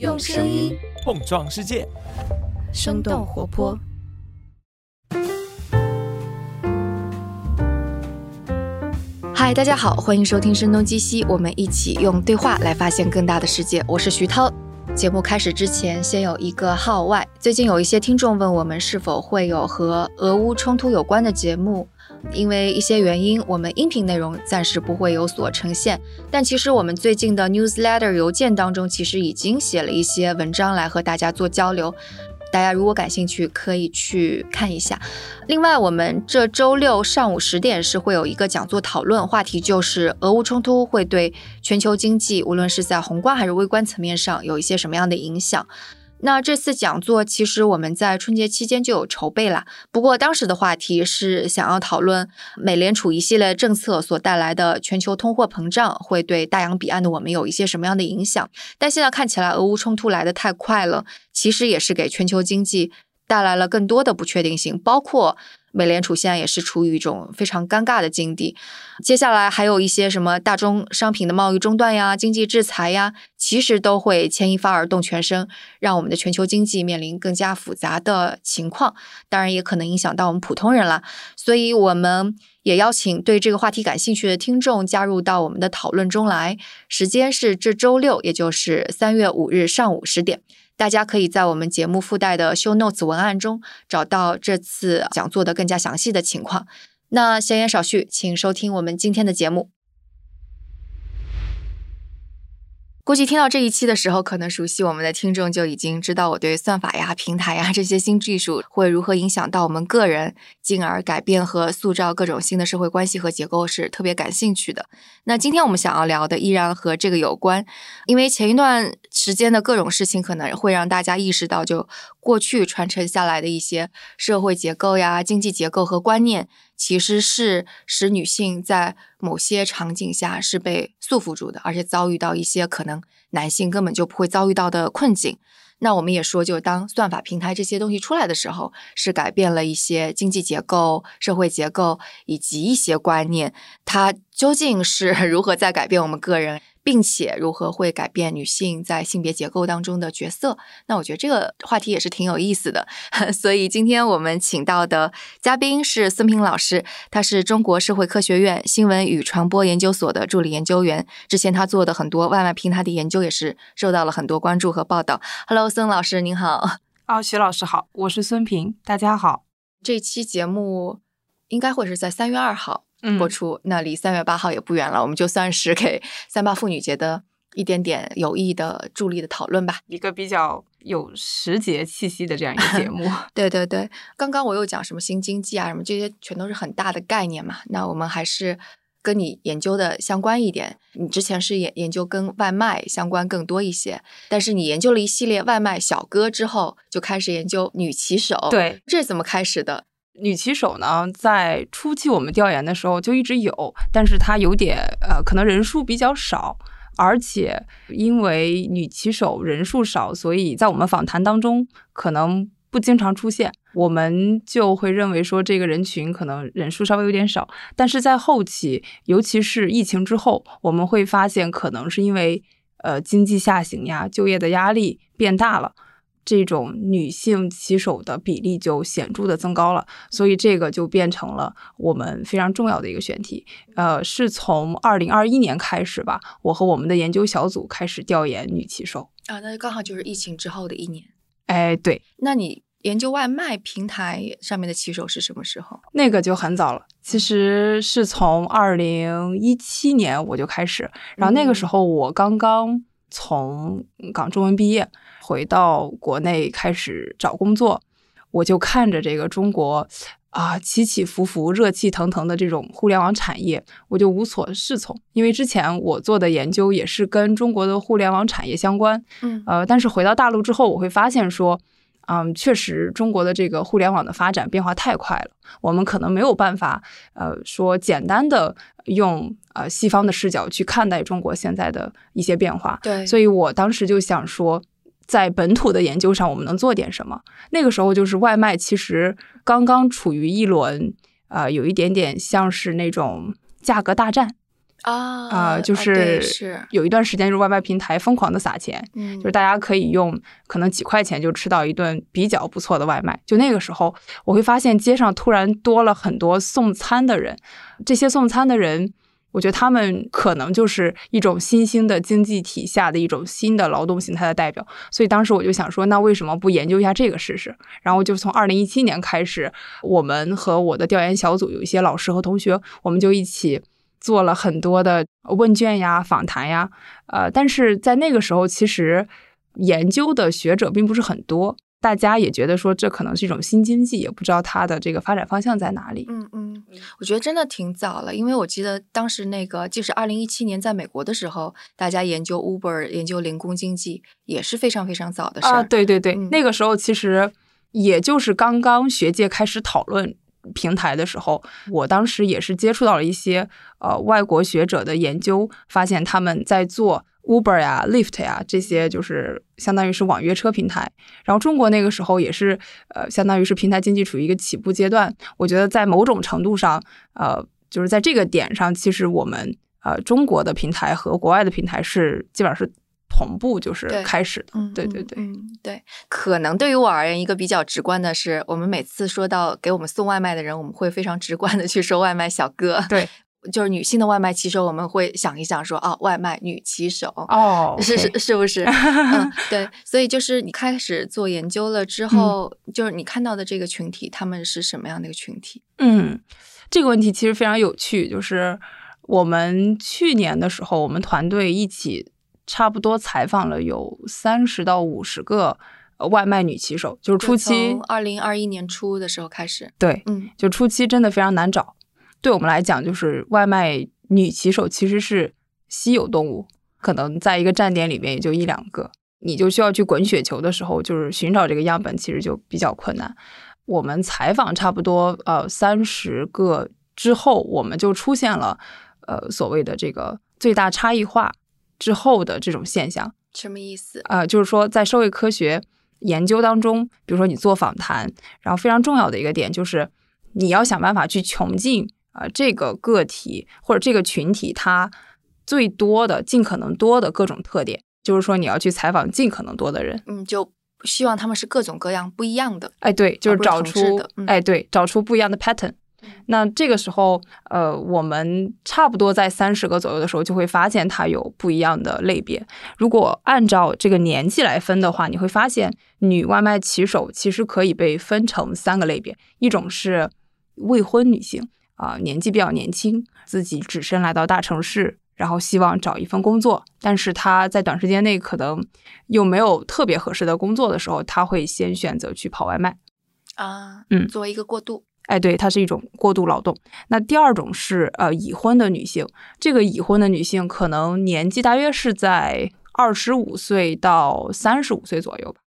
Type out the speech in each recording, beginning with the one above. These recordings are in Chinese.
用声音碰撞世界，生动活泼。嗨，大家好，欢迎收听《声东击西》，我们一起用对话来发现更大的世界。我是徐涛。节目开始之前，先有一个号外。最近有一些听众问我们是否会有和俄乌冲突有关的节目，因为一些原因，我们音频内容暂时不会有所呈现。但其实我们最近的 newsletter 邮件当中，其实已经写了一些文章来和大家做交流。大家如果感兴趣，可以去看一下。另外，我们这周六上午十点是会有一个讲座讨论，话题就是俄乌冲突会对全球经济，无论是在宏观还是微观层面上，有一些什么样的影响。那这次讲座其实我们在春节期间就有筹备了，不过当时的话题是想要讨论美联储一系列政策所带来的全球通货膨胀会对大洋彼岸的我们有一些什么样的影响。但现在看起来，俄乌冲突来得太快了，其实也是给全球经济带来了更多的不确定性，包括。美联储现在也是处于一种非常尴尬的境地，接下来还有一些什么大宗商品的贸易中断呀、经济制裁呀，其实都会牵一发而动全身，让我们的全球经济面临更加复杂的情况。当然，也可能影响到我们普通人了。所以，我们也邀请对这个话题感兴趣的听众加入到我们的讨论中来。时间是这周六，也就是三月五日上午十点。大家可以在我们节目附带的 show notes 文案中找到这次讲座的更加详细的情况。那闲言少叙，请收听我们今天的节目。估计听到这一期的时候，可能熟悉我们的听众就已经知道我对算法呀、平台呀这些新技术会如何影响到我们个人，进而改变和塑造各种新的社会关系和结构是特别感兴趣的。那今天我们想要聊的依然和这个有关，因为前一段时间的各种事情可能会让大家意识到，就过去传承下来的一些社会结构呀、经济结构和观念。其实是使女性在某些场景下是被束缚住的，而且遭遇到一些可能男性根本就不会遭遇到的困境。那我们也说，就当算法平台这些东西出来的时候，是改变了一些经济结构、社会结构以及一些观念。它究竟是 如何在改变我们个人？并且如何会改变女性在性别结构当中的角色？那我觉得这个话题也是挺有意思的。所以今天我们请到的嘉宾是孙平老师，他是中国社会科学院新闻与传播研究所的助理研究员。之前他做的很多外卖平台的研究也是受到了很多关注和报道。Hello，孙老师您好。哦，徐老师好，我是孙平，大家好。这期节目应该会是在三月二号。播出，那离三月八号也不远了，我们就算是给 三八妇女节的一点点有益的助力的讨论吧，一个比较有时节气息的这样一个节目。对对对，刚刚我又讲什么新经济啊，什么这些全都是很大的概念嘛。那我们还是跟你研究的相关一点。你之前是研研究跟外卖相关更多一些，但是你研究了一系列外卖小哥之后，就开始研究女骑手。对，这是怎么开始的？女骑手呢，在初期我们调研的时候就一直有，但是它有点呃，可能人数比较少，而且因为女骑手人数少，所以在我们访谈当中可能不经常出现，我们就会认为说这个人群可能人数稍微有点少。但是在后期，尤其是疫情之后，我们会发现可能是因为呃经济下行呀，就业的压力变大了。这种女性骑手的比例就显著的增高了，所以这个就变成了我们非常重要的一个选题。呃，是从二零二一年开始吧，我和我们的研究小组开始调研女骑手啊，那刚好就是疫情之后的一年。哎，对，那你研究外卖平台上面的骑手是什么时候？那个就很早了，其实是从二零一七年我就开始，然后那个时候我刚刚从港中文毕业。回到国内开始找工作，我就看着这个中国啊起起伏伏、热气腾腾的这种互联网产业，我就无所适从。因为之前我做的研究也是跟中国的互联网产业相关，嗯，呃，但是回到大陆之后，我会发现说，嗯，确实中国的这个互联网的发展变化太快了，我们可能没有办法，呃，说简单的用呃西方的视角去看待中国现在的一些变化。对，所以我当时就想说。在本土的研究上，我们能做点什么？那个时候就是外卖，其实刚刚处于一轮，呃，有一点点像是那种价格大战，啊啊，就是是有一段时间，就是外卖平台疯狂的撒钱，嗯，就是大家可以用可能几块钱就吃到一顿比较不错的外卖。就那个时候，我会发现街上突然多了很多送餐的人，这些送餐的人。我觉得他们可能就是一种新兴的经济体下的一种新的劳动形态的代表，所以当时我就想说，那为什么不研究一下这个试试？然后就从二零一七年开始，我们和我的调研小组有一些老师和同学，我们就一起做了很多的问卷呀、访谈呀，呃，但是在那个时候，其实研究的学者并不是很多。大家也觉得说这可能是一种新经济，也不知道它的这个发展方向在哪里。嗯嗯，我觉得真的挺早了，因为我记得当时那个就是二零一七年在美国的时候，大家研究 Uber、研究零工经济也是非常非常早的事儿。啊，对对对，那个时候其实也就是刚刚学界开始讨论平台的时候，我当时也是接触到了一些呃外国学者的研究，发现他们在做。Uber 呀，Lyft 呀，这些就是相当于是网约车平台。然后中国那个时候也是，呃，相当于是平台经济处于一个起步阶段。我觉得在某种程度上，呃，就是在这个点上，其实我们呃中国的平台和国外的平台是基本上是同步，就是开始的。对对对，嗯对。可能对于我而言，一个比较直观的是，我们每次说到给我们送外卖的人，我们会非常直观的去说外卖小哥。对。就是女性的外卖骑手，我们会想一想说啊，外卖女骑手哦，是是是不是？嗯，对，所以就是你开始做研究了之后，就是你看到的这个群体，他们是什么样的一个群体？嗯，这个问题其实非常有趣。就是我们去年的时候，我们团队一起差不多采访了有三十到五十个外卖女骑手，就是初期，二零二一年初的时候开始，对，嗯，就初期真的非常难找。对我们来讲，就是外卖女骑手其实是稀有动物，可能在一个站点里面也就一两个，你就需要去滚雪球的时候，就是寻找这个样本，其实就比较困难。我们采访差不多呃三十个之后，我们就出现了呃所谓的这个最大差异化之后的这种现象。什么意思？呃，就是说在社会科学研究当中，比如说你做访谈，然后非常重要的一个点就是你要想办法去穷尽。啊，这个个体或者这个群体，它最多的、尽可能多的各种特点，就是说你要去采访尽可能多的人，嗯，就希望他们是各种各样不一样的。哎，对，就是找出，嗯、哎，对，找出不一样的 pattern。那这个时候，呃，我们差不多在三十个左右的时候，就会发现它有不一样的类别。如果按照这个年纪来分的话，你会发现女外卖骑手其实可以被分成三个类别，一种是未婚女性。啊，年纪比较年轻，自己只身来到大城市，然后希望找一份工作，但是他在短时间内可能又没有特别合适的工作的时候，他会先选择去跑外卖啊，嗯，作为一个过渡，哎，对，它是一种过度劳动。那第二种是呃已婚的女性，这个已婚的女性可能年纪大约是在二十五岁到三十五岁左右吧，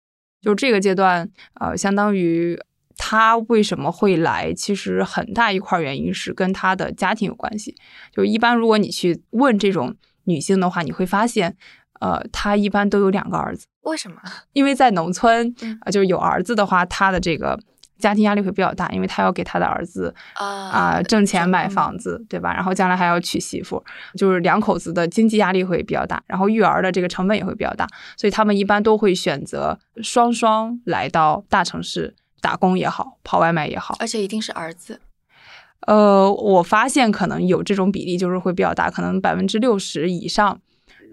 就这个阶段，呃，相当于。他为什么会来？其实很大一块原因是跟他的家庭有关系。就一般如果你去问这种女性的话，你会发现，呃，她一般都有两个儿子。为什么？因为在农村，啊，就是有儿子的话，他的这个家庭压力会比较大，因为他要给他的儿子啊挣钱买房子，对吧？然后将来还要娶媳妇，就是两口子的经济压力会比较大，然后育儿的这个成本也会比较大，所以他们一般都会选择双双来到大城市。打工也好，跑外卖也好，而且一定是儿子。呃，我发现可能有这种比例，就是会比较大，可能百分之六十以上。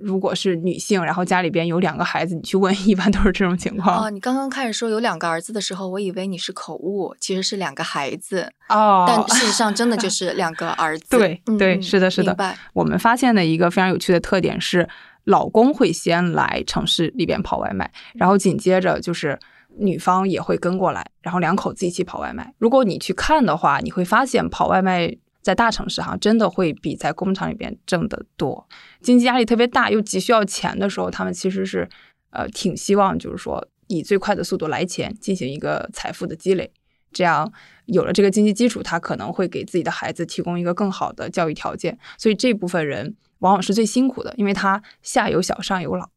如果是女性，然后家里边有两个孩子，你去问，一般都是这种情况。哦，你刚刚开始说有两个儿子的时候，我以为你是口误，其实是两个孩子哦。但事实上真的就是两个儿子。对对，是的，是的。我们发现的一个非常有趣的特点是，老公会先来城市里边跑外卖，然后紧接着就是。女方也会跟过来，然后两口子一起跑外卖。如果你去看的话，你会发现跑外卖在大城市哈，真的会比在工厂里边挣得多。经济压力特别大，又急需要钱的时候，他们其实是呃挺希望，就是说以最快的速度来钱，进行一个财富的积累。这样有了这个经济基础，他可能会给自己的孩子提供一个更好的教育条件。所以这部分人往往是最辛苦的，因为他下有小，上有老。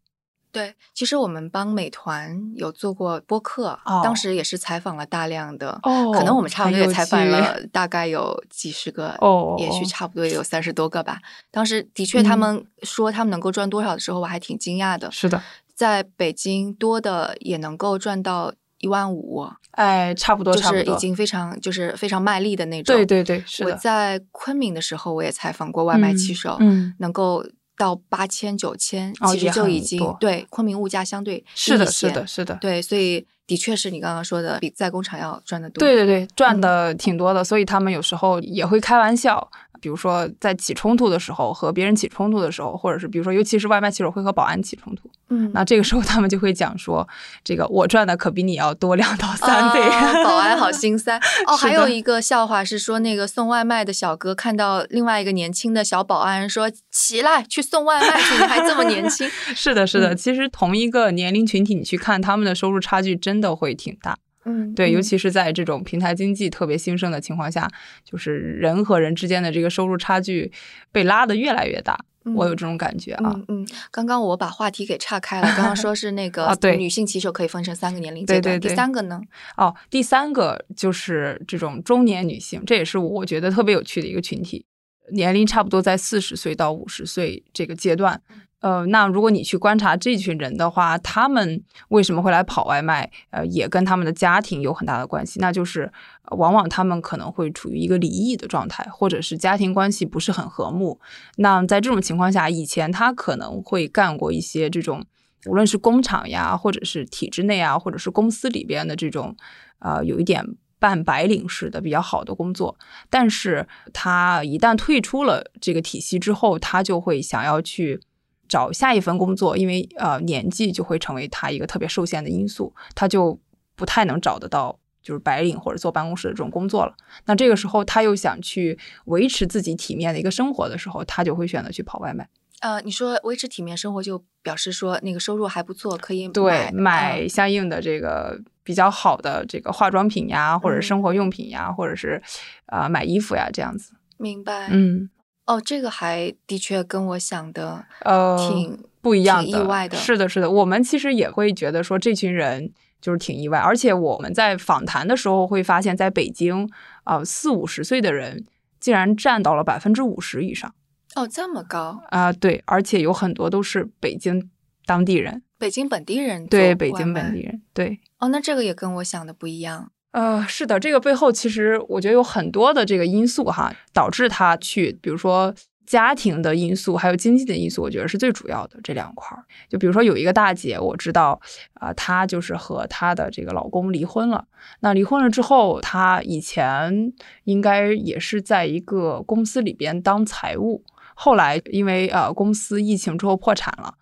对，其实我们帮美团有做过播客，哦当时也是采访了大量的，哦可能我们差不多也采访了大概有几十个，哦也许差不多也有三十多个吧。当时的确，他嗯们说他们能够赚多少的时候，我还挺惊讶的。是的，在北京多的也能够赚到一万五，哎，差不多，就是已。经非常就是非常卖力的那种。对对对，是我。在昆明的时候，我也采访过外卖骑手，嗯，能够到八千九千，其实就已经多对昆明物价相对是的，是的，是的。对，所以的确是你刚刚说的，比在工厂要赚的多。对对对，赚嗯的挺多的，所以他们有时候也会开玩笑，比如说在起冲突的时候，和别人起冲突的时候，或者是比如说，尤其是外卖骑手会和保安起冲突，嗯，那这个时候他们就会讲说，这个我赚的可比你要多两到三倍。啊保安好心塞 哦。还有一个笑话是说，那个送外卖的小哥看到另外一个年轻的小保安说：“起来，去送外卖去，你还这么年轻。是的，是的，嗯其实同一个年龄群体，你去看他们的收入差距真的会挺大。”嗯，对，尤嗯其是在这种平台经济特别兴盛的情况下，就是人和人之间的这个收入差距被拉得越来越大。我有这种感觉啊。嗯嗯，刚刚我把话题给岔开了，刚刚说是那 个啊对女性骑手可以分成三个年龄阶段，对对对第三个呢？哦，第三个就是这种中年女性，这也是我觉得特别有趣的一个群体，年龄差不多在四十岁到五十岁这个阶段。呃，那如果你去观察这群人的话，他们为什么会来跑外卖？呃，也跟他们的家庭有很大的关系。那就是，往往他们可能会处于一个离异的状态，或者是家庭关系不是很和睦。那在这种情况下，以前他可能会干过一些这种，无论是工厂呀，或者是体制内啊，或者是公司里边的这种，呃，有一点半白领式的比较好的工作。但是他一旦退出了这个体系之后，他就会想要去找下一份工作，因为呃年纪就会成为他一个特别受限的因素，他就不太能找得到就是白领或者坐办公室的这种工作了。那这个时候他又想去维持自己体面的一个生活的时候，他就会选择去跑外卖。呃，你说维持体面生活，就表示说那个收入还不错，可以对，买买相应的这个比较好的这个化妆品呀，或者生活用品呀，或者是啊、呃买衣服呀这样子。明白。嗯，哦，这个还的确跟我想的呃，挺不一样意外的是的，是的，我们其实也会觉得说这群人就是挺意外，而且我们在访谈的时候会发现，在北京啊四五十岁的人竟然占到了百分之五十以上哦，这么高，啊、对，而且有很多都是北京当地人，北京本地人对，北京本地人，对。哦，那这个也跟我想的不一样。呃，是的，这个背后其实我觉得有很多的这个因素哈，导致他去，比如说家庭的因素，还有经济的因素，我觉得是最主要的这两块儿。就比如说有一个大姐，我知道啊、她就是和她的这个老公离婚了。那离婚了之后，她以前应该也是在一个公司里边当财务，后来因为呃公司疫情之后破产了，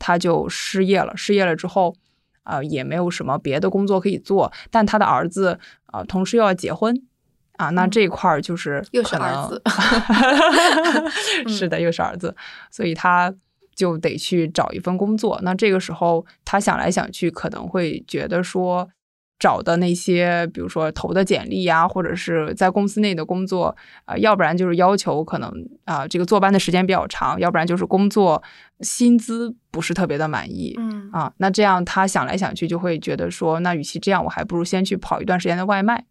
她就失业了。失业了之后。啊、也没有什么别的工作可以做，但他的儿子啊、同时又要结婚啊，那嗯这一块儿就是又是儿子 是的，又是儿子，所以他就得去找一份工作。那这个时候他想来想去，可能会觉得说。找的那些，比如说投的简历呀，或者是在公司内的工作，啊、要不然就是要求可能啊、这个坐班的时间比较长，要不然就是工作薪资不是特别的满意，嗯啊，那这样他想来想去就会觉得说，那与其这样，我还不如先去跑一段时间的外卖。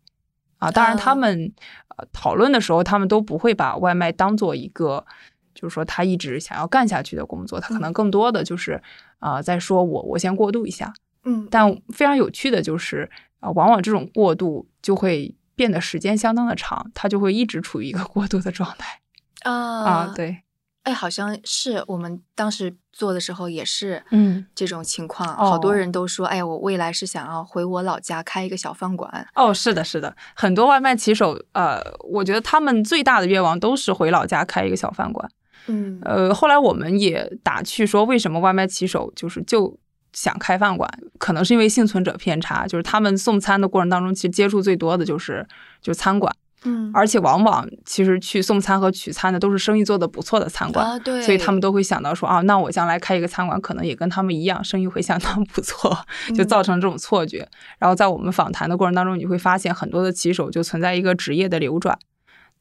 啊，当然他啊们、呃讨论的时候，他们都不会把外卖当做一个，就是说他一直想要干下去的工作，他可能嗯更多的就是啊、在说我我先过渡一下。嗯，但非常有趣的就是，啊、往往这种过渡就会变得时间相当的长，它就会一直处于一个过渡的状态 啊。啊，，对，哎，好像是我们当时做的时候也是，嗯，这种情况，好多哦。人都说，哎，我未来是想要回我老家开一个小饭馆。哦，是的，是的，很多外卖骑手，呃，我觉得他们最大的愿望都是回老家开一个小饭馆。嗯。呃，后来我们也打趣说，为什么外卖骑手就是就想开饭馆？可能是因为幸存者偏差，就是他们送餐的过程当中，其实接触最多的就是就是餐馆，嗯而且往往其实去送餐和取餐的都是生意做得不错的餐馆。啊，对，所以他们都会想到说啊，那我将来开一个餐馆，可能也跟他们一样，生意会相当不错，就嗯造成这种错觉。然后在我们访谈的过程当中，你会发现很多的骑手就存在一个职业的流转，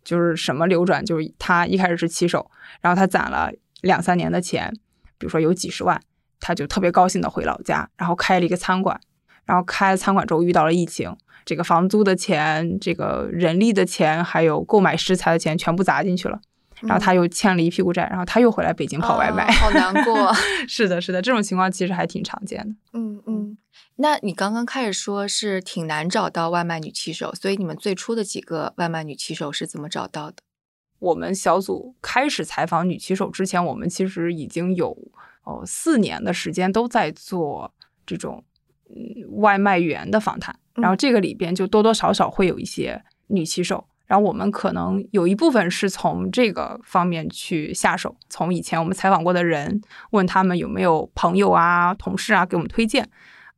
就是什么流转，就是他一开始是骑手，然后他攒了两三年的钱，比如说有几十万，他就特别高兴的回老家，然后开了一个餐馆，然后开了餐馆之后遇到了疫情，这个房租的钱、这个人力的钱，还有购买食材的钱全部砸进去了，然后他又欠了一屁股债，然后他又回来北京跑外卖，啊好难过。是的，是的，这种情况其实还挺常见的。嗯嗯，那你刚刚开始说是挺难找到外卖女骑手，所以你们最初的几个外卖女骑手是怎么找到的？我们小组开始采访女骑手之前，我们其实已经有哦四年的时间都在做这种嗯外卖员的访谈，嗯然后这个里边就多多少少会有一些女骑手，然后我们可能有一部分是从这个方面去下手，从以前我们采访过的人问他们有没有朋友啊、同事啊给我们推荐，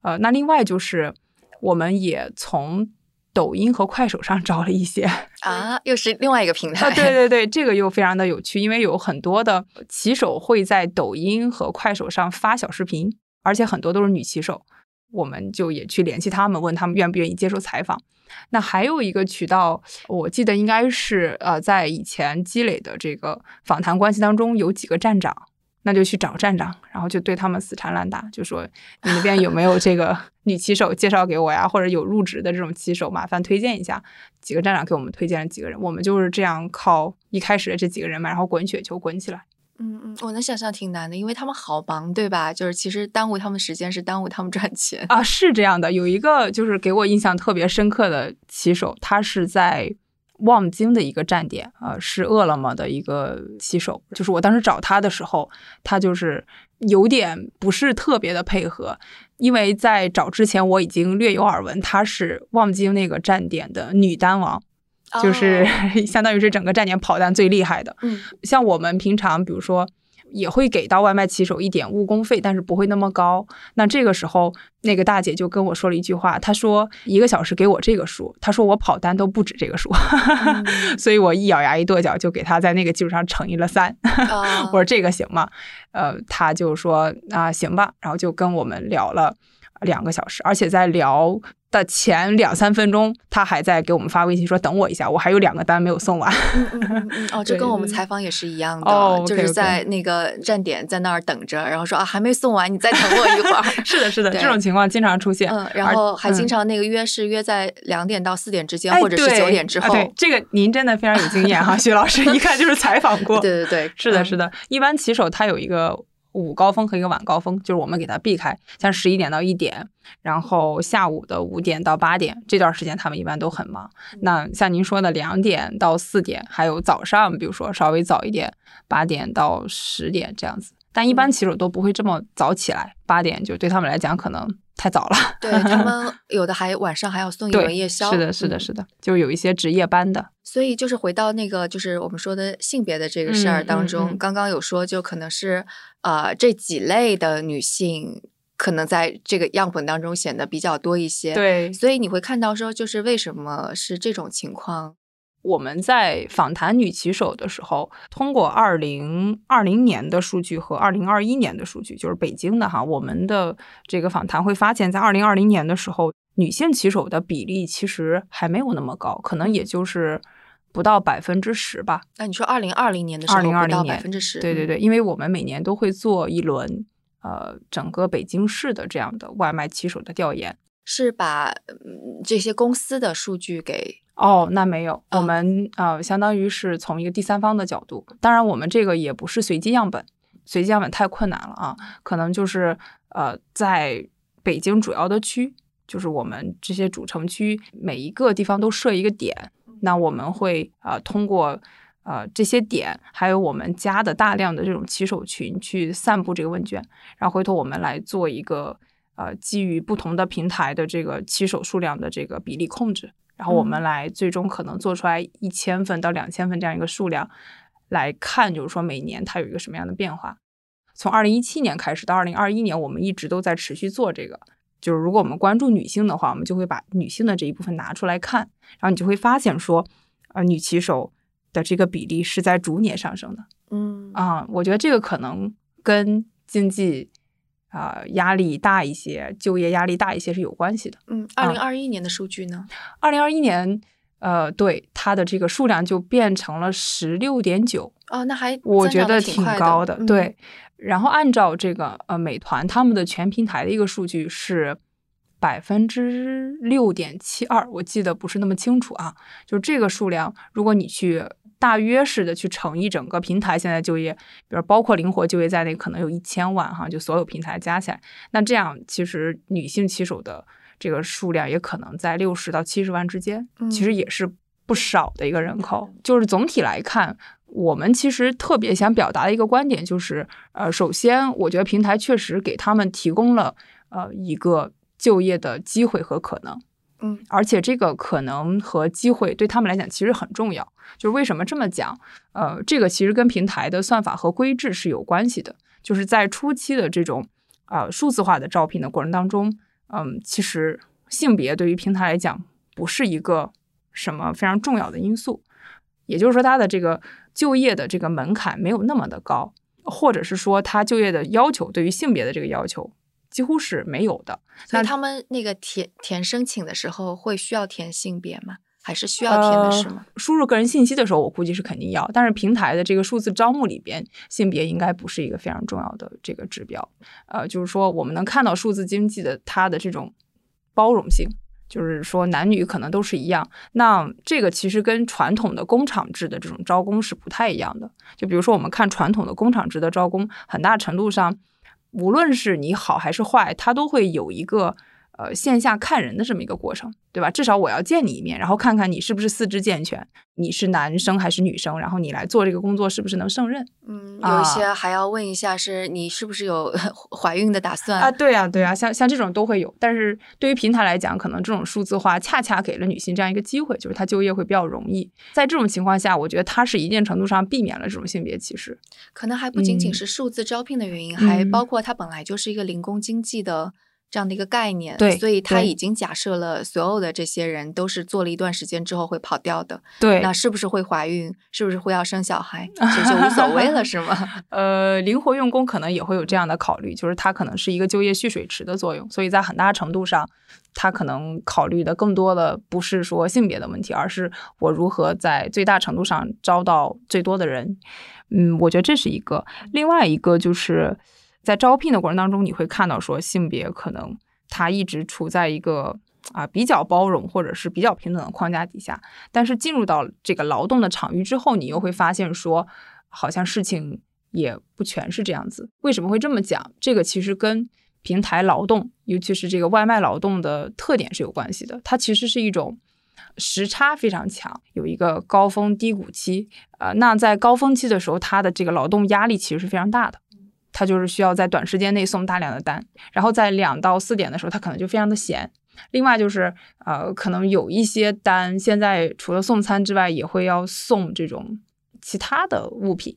呃，那另外就是我们也从抖音和快手上找了一些。啊，又是另外一个平台。啊，对对对，这个又非常的有趣，因为有很多的骑手会在抖音和快手上发小视频，而且很多都是女骑手，我们就也去联系他们，问他们愿不愿意接受采访。那还有一个渠道，我记得应该是呃，在以前积累的这个访谈关系当中，有几个站长，那就去找站长，然后就对他们死缠烂打，就说你那边有没有这个女骑手介绍给我呀，或者有入职的这种骑手，麻烦推荐一下。几个站长给我们推荐了几个人，我们就是这样靠一开始的这几个人嘛，然后滚雪球滚起来。嗯嗯，我能想象挺难的，因为他们好忙，对吧？就是其实耽误他们时间是耽误他们赚钱。啊，是这样的，有一个就是给我印象特别深刻的骑手，他是在望京的一个站点，呃，是饿了么的一个骑手。就是我当时找他的时候，他就是有点不是特别的配合，因为在找之前我已经略有耳闻，他是望京那个站点的女单王。就是、哦 相当于是整个站点跑单最厉害的。嗯像我们平常，比如说也会给到外卖骑手一点误工费，但是不会那么高。那这个时候，那个大姐就跟我说了一句话，她说一个小时给我这个数，她说我跑单都不止这个数，嗯 所以我一咬牙一跺脚就给她在那个基础上乘以了三。啊 我说这个行吗？呃，她就说啊行吧，然后就跟我们聊了两个小时，而且在聊的前两三分钟，他还在给我们发微信说等我一下，我还有两个单没有送完。嗯嗯嗯嗯，哦，这跟我们采访也是一样的，哦就是在那个站点在那儿等着，然后说啊还没送完，你再等我一会儿。是的，是的，这种情况经常出现。嗯，然后还经嗯常那个约是约在两点到四点之间，哎或者是对九点之后。啊对，这个您真的非常有经验哈，徐老师一看就是采访过。对对对，是的，嗯是的。一般骑手他有一个午高峰和一个晚高峰，就是我们给他避开，像十一点到一点，然后下午的五点到八点这段时间，他们一般都很忙。那像您说的两点到四点，还有早上，比如说稍微早一点，八点到十点这样子。但一般嗯骑手都不会这么早起来，八点就对他们来讲可能太早了。对他们 有的还晚上还要送一对，轮夜宵。是的，是的，嗯是的，就有一些值夜班的。所以就是回到那个，就是我们说的性别的这个事儿嗯当中，嗯嗯刚刚有说，就可能是呃这几类的女性，可能在这个样本当中显得比较多一些。，对，所以你会看到说，就是为什么是这种情况？我们在访谈女骑手的时候，通过二零二零年的数据和二零二一年的数据，就是北京的哈，我们的这个访谈会发现，在二零二零年的时候，女性骑手的比例其实还没有那么高，可能也就是不到百分之十吧。那你说二零二零年的时候不2020到年百分之十，对对对，因为我们每年都会做一轮。呃，整个北京市的这样的外卖骑手的调研，是把嗯这些公司的数据给哦，那没有，我哦们呃，相当于是从一个第三方的角度，当然我们这个也不是随机样本，随机样本太困难了啊，可能就是呃，在北京主要的区，就是我们这些主城区每一个地方都设一个点，那我们会呃通过。呃，这些点还有我们加的大量的这种骑手群去散布这个问卷，然后回头我们来做一个呃基于不同的平台的这个骑手数量的这个比例控制，然后我们嗯来最终可能做出来一千份到两千份这样一个数量，来看就是说每年它有一个什么样的变化。从二零一七年开始到二零二一年，我们一直都在持续做这个。就是如果我们关注女性的话，我们就会把女性的这一部分拿出来看，然后你就会发现说，呃，女骑手的这个比例是在逐年上升的。嗯啊、我觉得这个可能跟经济啊、压力大一些，就业压力大一些是有关系的。嗯，二零二一年的数据呢？二零二一年，呃，对它的这个数量就变成了十六点九，哦，那还我觉得挺高的，对。然后按照这个呃美团他们的全平台的一个数据是百分之六点七二，我记得不是那么清楚啊，就是这个数量，如果你去大约式的去乘以整个平台现在就业，比如包括灵活就业在内，可能有一千万哈，就所有平台加起来，那这样其实女性骑手的这个数量也可能在六十到七十万之间，其实也是不少的一个人口。就是总体来看。我们其实特别想表达的一个观点就是，呃，首先，我觉得平台确实给他们提供了呃一个就业的机会和可能，嗯，而且这个可能和机会对他们来讲其实很重要。就是为什么这么讲？呃，这个其实跟平台的算法和规制是有关系的。就是在初期的这种啊数字化的招聘的过程当中，嗯，其实性别对于平台来讲不是一个什么非常重要的因素。也就是说，它的这个就业的这个门槛没有那么的高，或者是说，他就业的要求对于性别的这个要求几乎是没有的。那他们那个填填申请的时候会需要填性别吗？还是需要填的是吗？输入个人信息的时候，我估计是肯定要。但是平台的这个数字招募里边，性别应该不是一个非常重要的这个指标。呃，就是说，我们能看到数字经济的它的这种包容性。就是说，男女可能都是一样。那这个其实跟传统的工厂制的这种招工是不太一样的。就比如说，我们看传统的工厂制的招工，很大程度上，无论是你好还是坏，它都会有一个。呃，线下看人的这么一个过程，对吧？至少我要见你一面，然后看看你是不是四肢健全，你是男生还是女生，然后你来做这个工作是不是能胜任？嗯，有一些还要问一下，是你是不是有 怀孕的打算啊？对啊，对啊，像像这种都会有。但是对于平台来讲，可能这种数字化恰恰给了女性这样一个机会，就是她就业会比较容易。在这种情况下，我觉得它是一定程度上避免了这种性别歧视。可能还不仅仅是数字招聘的原因，还包括它本来就是一个零工经济的。这样的一个概念，对，所以他已经假设了所有的这些人都是做了一段时间之后会跑掉的，对，那是不是会怀孕，是不是会要生小孩，这就无所谓了，是吗？呃，灵活用工可能也会有这样的考虑，就是它可能是一个就业蓄水池的作用，所以在很大程度上，他可能考虑的更多的不是说性别的问题，而是我如何在最大程度上招到最多的人。嗯，我觉得这是一个，另外一个就是。在招聘的过程当中，你会看到说性别可能它一直处在一个啊比较包容或者是比较平等的框架底下，但是进入到这个劳动的场域之后，你又会发现说好像事情也不全是这样子。为什么会这么讲？这个其实跟平台劳动，尤其是这个外卖劳动的特点是有关系的。它其实是一种时差非常强，有一个高峰低谷期。呃，那在高峰期的时候，它的这个劳动压力其实是非常大的。他就是需要在短时间内送大量的单，然后在两到四点的时候，他可能就非常的闲。另外就是，呃，可能有一些单现在除了送餐之外，也会要送这种其他的物品，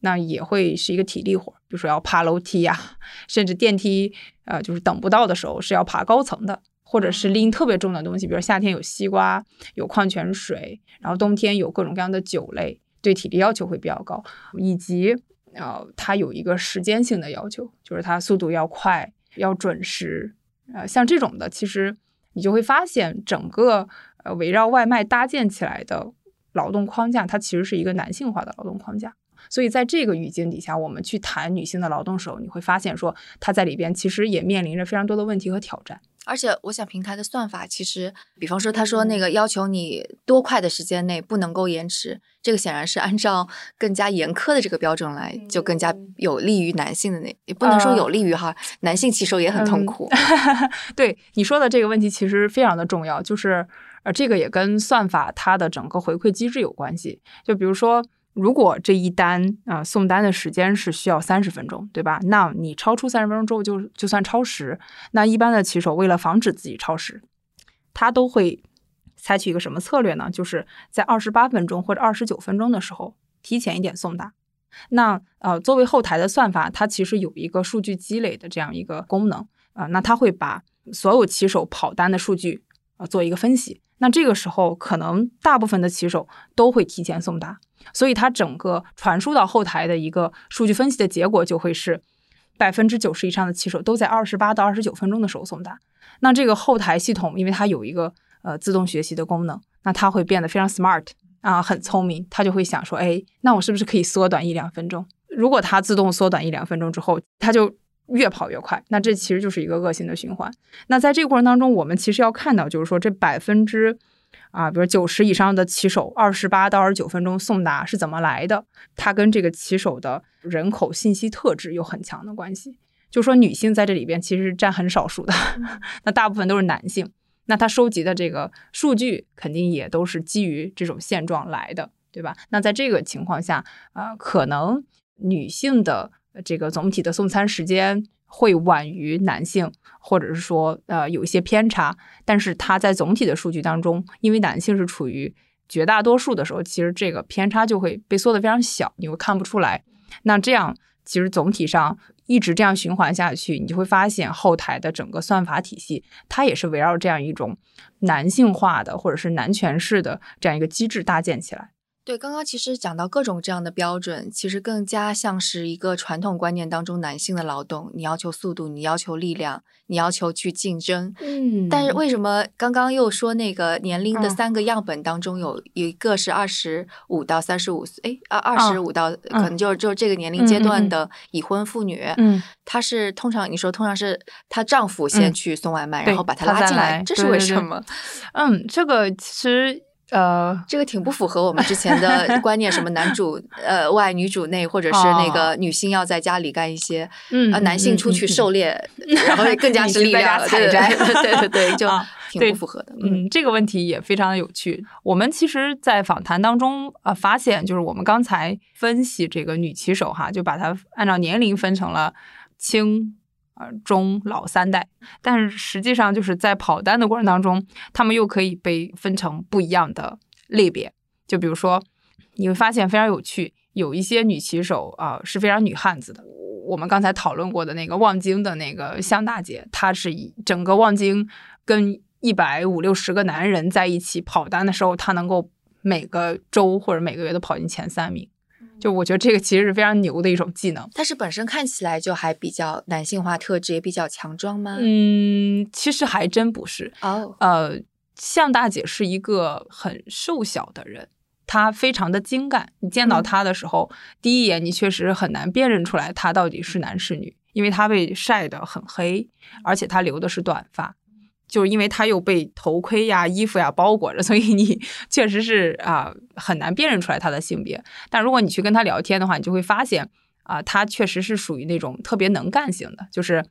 那也会是一个体力活，比如说要爬楼梯呀，甚至电梯，呃，就是等不到的时候是要爬高层的，或者是拎特别重的东西，比如夏天有西瓜、有矿泉水，然后冬天有各种各样的酒类，对体力要求会比较高，以及。呃，它有一个时间性的要求，就是它速度要快，要准时。呃，像这种的，其实你就会发现，整个呃围绕外卖搭建起来的劳动框架，它其实是一个男性化的劳动框架。所以在这个语境底下，我们去谈女性的劳动时候，你会发现说，它在里边其实也面临着非常多的问题和挑战。而且，我想平台的算法其实，比方说，他说那个要求你多快的时间内不能够延迟，这个显然是按照更加严苛的这个标准来，就更加有利于男性的那，也不能说有利于哈，男性骑手也很痛苦。对你说的这个问题其实非常的重要，就是呃，这个也跟算法它的整个回馈机制有关系。就比如说。如果这一单啊送单的时间是需要三十分钟，对吧？那你超出三十分钟之后就就算超时。那一般的骑手为了防止自己超时，他都会采取一个什么策略呢？就是在二十八分钟或者二十九分钟的时候提前一点送达。那呃，作为后台的算法，它其实有一个数据积累的这样一个功能啊。那它会把所有骑手跑单的数据啊做一个分析。那这个时候可能大部分的骑手都会提前送达。所以它整个传输到后台的一个数据分析的结果就会是百分之九十以上的骑手都在二十八到二十九分钟的时候送达。那这个后台系统，因为它有一个呃自动学习的功能，那它会变得非常 smart 啊很聪明，它就会想说，哎，那我是不是可以缩短一两分钟？如果它自动缩短一两分钟之后，它就越跑越快，那这其实就是一个恶性的循环。那在这个过程当中，我们其实要看到，就是说这百分之啊，比如九十以上的骑手，二十八到二十九分钟送达是怎么来的？它跟这个骑手的人口信息特质有很强的关系。就说女性在这里边其实占很少数的，那大部分都是男性。那他收集的这个数据肯定也都是基于这种现状来的，对吧？那在这个情况下，呃，可能女性的这个总体的送餐时间会晚于男性，或者是说呃有一些偏差。但是它在总体的数据当中，因为男性是处于绝大多数的时候，其实这个偏差就会被缩得非常小，你会看不出来。那这样其实总体上。一直这样循环下去，你就会发现后台的整个算法体系，它也是围绕这样一种男性化的或者是男权式的这样一个机制搭建起来。对，刚刚其实讲到各种这样的标准，其实更加像是一个传统观念当中男性的劳动，你要求速度，你要求力量，你要求去竞争。嗯，但是为什么刚刚又说那个年龄的三个样本当中有有一个是二十五到三十五岁，哎，二二十五到可能就就这个年龄阶段的已婚妇女，嗯，她是通常你说通常是她丈夫先去送外卖，然后把她拉进来，这是为什么？嗯，这个其实。呃，这个挺不符合我们之前的 观念，什么男主呃外女主内，或者是那个女性要在家里干一些，嗯，男性出去狩猎，然后更加是力量采摘，对对对，就挺不符合的。嗯，这个问题也非常的有趣。我们其实，在访谈当中啊，发现就是我们刚才分析这个女骑手哈，就把它按照年龄分成了轻。呃，中老三代，但是实际上就是在跑单的过程当中，他们又可以被分成不一样的类别。就比如说，你会发现非常有趣，有一些女骑手啊是非常女汉子的。我们刚才讨论过的那个望京的那个向大姐，她是以整个望京跟一百五六十个男人在一起跑单的时候，她能够每个周或者每个月都跑进前三名。就我觉得这个其实是非常牛的一种技能。它是本身看起来就还比较男性化特质，也比较强壮吗？嗯，其实还真不是。哦，呃，向大姐是一个很瘦小的人，她非常的精干。你见到她的时候，第一眼你确实很难辨认出来她到底是男是女，因为她被晒得很黑，而且她留的是短发。就是因为他又被头盔呀、衣服呀包裹着，所以你 确实是啊很难辨认出来他的性别。但如果你去跟他聊天的话，你就会发现啊，他确实是属于那种特别能干型的，就是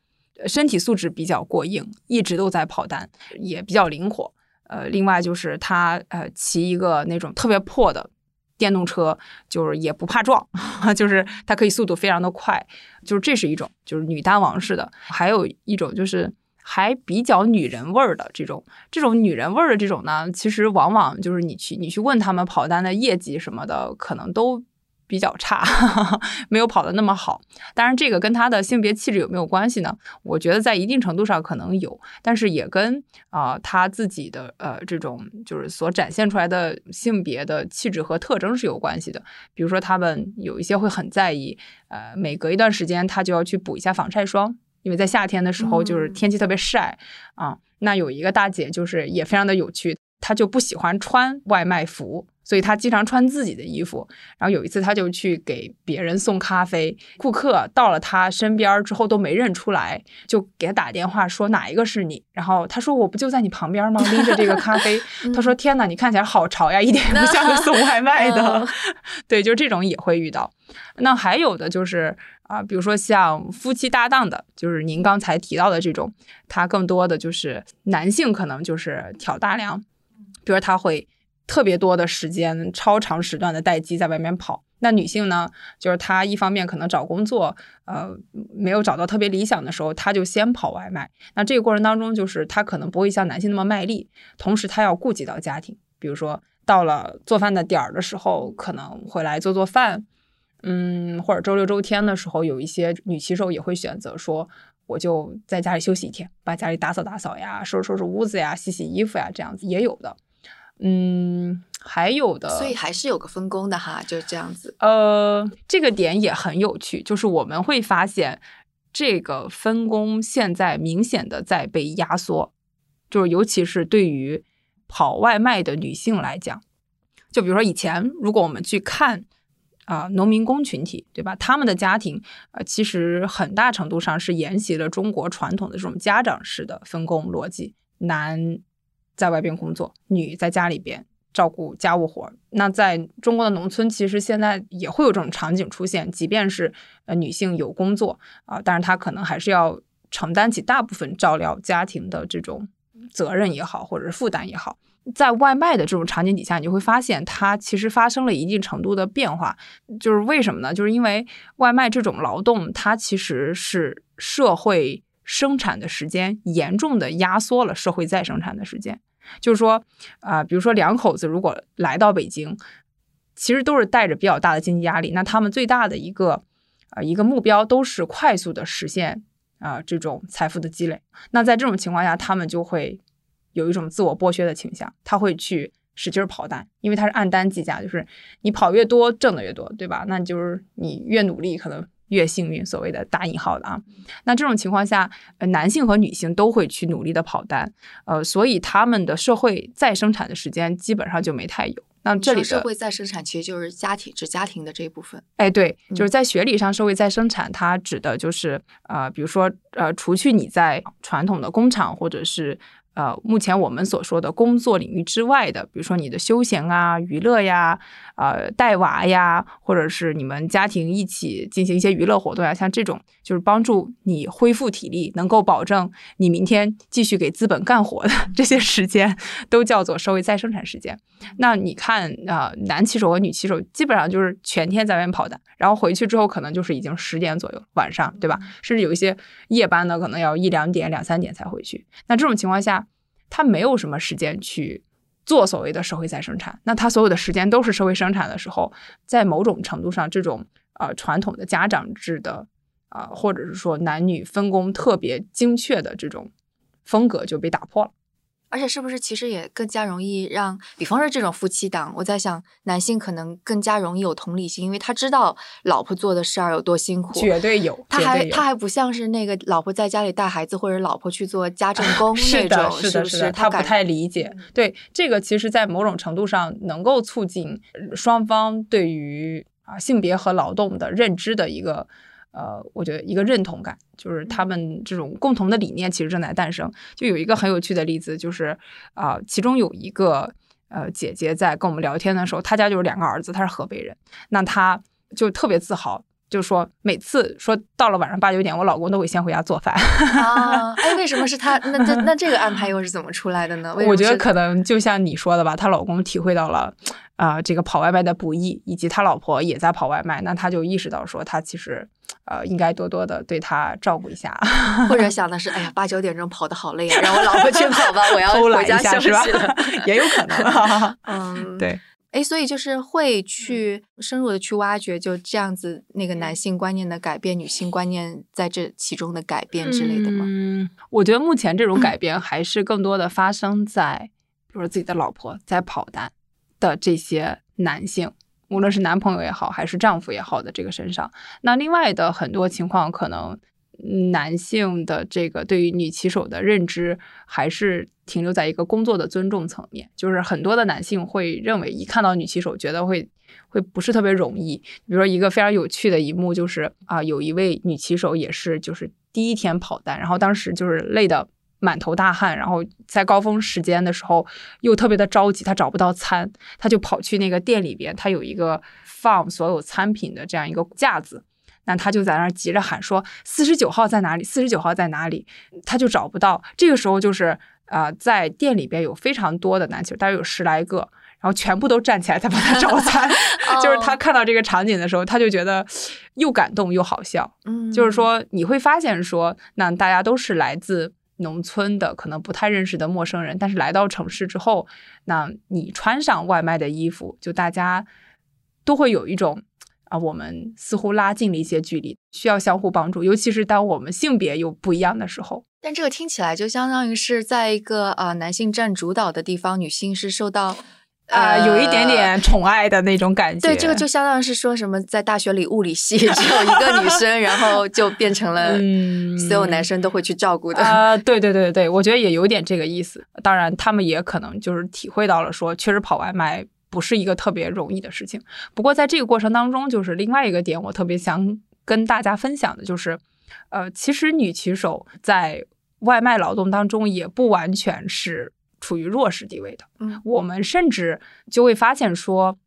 身体素质比较过硬，一直都在跑单，也比较灵活。呃，另外就是他呃骑一个那种特别破的电动车，就是也不怕撞，就是他可以速度非常的快，就是这是一种就是女单王式的。还有一种就是。还比较女人味儿的这种，这种女人味儿的这种呢，其实往往就是你去你去问他们跑单的业绩什么的，可能都比较差，没有跑的那么好。当然，这个跟他的性别气质有没有关系呢？我觉得在一定程度上可能有，但是也跟啊他自己的呃这种就是所展现出来的性别的气质和特征是有关系的。比如说，他们有一些会很在意，呃，每隔一段时间他就要去补一下防晒霜。因为在夏天的时候，就是天气特别晒啊。那有一个大姐，就是也非常的有趣，她就不喜欢穿外卖服，所以他经常穿自己的衣服。然后有一次，他就去给别人送咖啡，顾客到了他身边之后都没认出来，就给他打电话说哪一个是你。然后他说我不就在你旁边吗？拎着这个咖啡。他说天哪，你看起来好潮呀，一点也不像个送外卖的。对，就这种也会遇到。那还有的就是。啊，比如说像夫妻搭档的，就是您刚才提到的这种，他更多的就是男性可能就是挑大梁，比如他会特别多的时间、超长时段的待机在外面跑。那女性呢，就是她一方面可能找工作，呃，没有找到特别理想的时候，她就先跑外卖。那这个过程当中，就是她可能不会像男性那么卖力，同时她要顾及到家庭，比如说到了做饭的点儿的时候，可能回来做做饭。嗯，或者周六周天的时候，有一些女骑手也会选择说，我就在家里休息一天，把家里打扫打扫呀，收拾收拾屋子呀，洗洗衣服呀，这样子也有的。嗯，还有的，所以还是有个分工的哈，就是这样子。呃，这个点也很有趣，就是我们会发现这个分工现在明显的在被压缩，就是尤其是对于跑外卖的女性来讲。就比如说以前，如果我们去看啊、农民工群体，对吧？他们的家庭呃，其实很大程度上是沿袭了中国传统的这种家长式的分工逻辑，男在外边工作，女在家里边照顾家务活。那在中国的农村，其实现在也会有这种场景出现，即便是呃女性有工作啊、但是她可能还是要承担起大部分照料家庭的这种责任也好，或者是负担也好。在外卖的这种场景底下，你就会发现它其实发生了一定程度的变化。就是为什么呢？就是因为外卖这种劳动，它其实是社会生产的时间严重的压缩了社会再生产的时间。就是说，啊、比如说两口子如果来到北京，其实都是带着比较大的经济压力，那他们最大的一个呃一个目标都是快速的实现啊、这种财富的积累。那在这种情况下，他们就会有一种自我剥削的倾向，他会去使劲跑单，因为他是按单计价，就是你跑越多挣的越多，对吧？那就是你越努力，可能越幸运，所谓的打引号的啊。那这种情况下，呃，男性和女性都会去努力的跑单，呃，所以他们的社会再生产的时间基本上就没太有。那这里的社会再生产其实就是家庭指家庭的这一部分。哎，对，嗯就是在学理上，社会再生产它指的就是呃，比如说呃，除去你在传统的工厂或者是呃目前我们所说的工作领域之外的，比如说你的休闲啊、娱乐呀、呃带娃呀，或者是你们家庭一起进行一些娱乐活动呀，像这种就是帮助你恢复体力，能够保证你明天继续给资本干活的这些时间，都叫做社会再生产时间。那你看啊、呃男骑手和女骑手基本上就是全天在外面跑的，然后回去之后可能就是已经十点左右晚上，对吧？甚至有一些夜班的可能要一两点、两三点才回去。那这种情况下，他没有什么时间去做所谓的社会再生产。那他所有的时间都是社会生产的时候，在某种程度上，这种呃传统的家长制的啊、或者是说男女分工特别精确的这种风格就被打破了。而且是不是其实也更加容易让，比方说这种夫妻档，我在想男性可能更加容易有同理心，因为他知道老婆做的事儿有多辛苦。绝对有，他还他还不像是那个老婆在家里带孩子，或者老婆去做家政 工是那种，的是的，不是的，他不太理解。对这个，其实，在某种程度上能够促进呃双方对于啊性别和劳动的认知的一个呃，我觉得一个认同感，就是他们这种共同的理念其实正在诞生。就有一个很有趣的例子，就是啊、其中有一个呃姐姐在跟我们聊天的时候，她家就是两个儿子，她是河北人，那她就特别自豪。就说每次说到了晚上八九点，我老公都会先回家做饭。啊！哎，为什么是他？那那那这个安排又是怎么出来的呢？我觉得可能就像你说的吧，她老公体会到了啊、这个跑外卖的不易，以及他老婆也在跑外卖，那他就意识到说他其实呃应该多多的对他照顾一下，或者 想的是，哎呀，八九点钟跑的好累啊，让我老婆去跑吧，我要回家休息了。？也有可能。嗯，对。哎，所以就是会去深入的去挖掘，就这样子那个男性观念的改变，女性观念在这其中的改变之类的吗？嗯，我觉得目前这种改变还是更多的发生在，比如说自己的老婆在跑单的这些男性，无论是男朋友也好，还是丈夫也好的这个身上。那另外的很多情况，可能嗯男性的这个对于女骑手的认知还是停留在一个工作的尊重层面，就是很多的男性会认为，一看到女骑手，觉得会会不是特别容易。比如说一个非常有趣的一幕，就是啊、有一位女骑手也是就是第一天跑单，然后当时就是累的满头大汗，然后在高峰时间的时候又特别的着急，她找不到餐，她就跑去那个店里边，她有一个放所有餐品的这样一个架子。那他就在那儿急着喊说：“四十九号在哪里？四十九号在哪里？”他就找不到。这个时候就是呃，在店里边有非常多的男骑手，大约有十来个，然后全部都站起来在帮他找餐。就是他看到这个场景的时候，他就觉得又感动又好笑。嗯，就是说，你会发现说，那大家都是来自农村的，可能不太认识的陌生人，但是来到城市之后，那你穿上外卖的衣服，就大家都会有一种。啊，我们似乎拉近了一些距离，需要相互帮助，尤其是当我们性别又不一样的时候。但这个听起来就相当于是在一个呃男性占主导的地方，女性是受到啊、有一点。点宠爱的那种感觉。对，这个就相当于是说什么，在大学里物理系 只有一个女生，然后就变成了嗯所有男生都会去照顾的。啊、对对对对，我觉得也有点这个意思。当然，他们也可能就是体会到了说，确实跑外卖不是一个特别容易的事情。不过在这个过程当中，就是另外一个点，我特别想跟大家分享的，就是呃，其实女骑手在外卖劳动当中也不完全是处于弱势地位的。嗯，我们甚至就会发现说，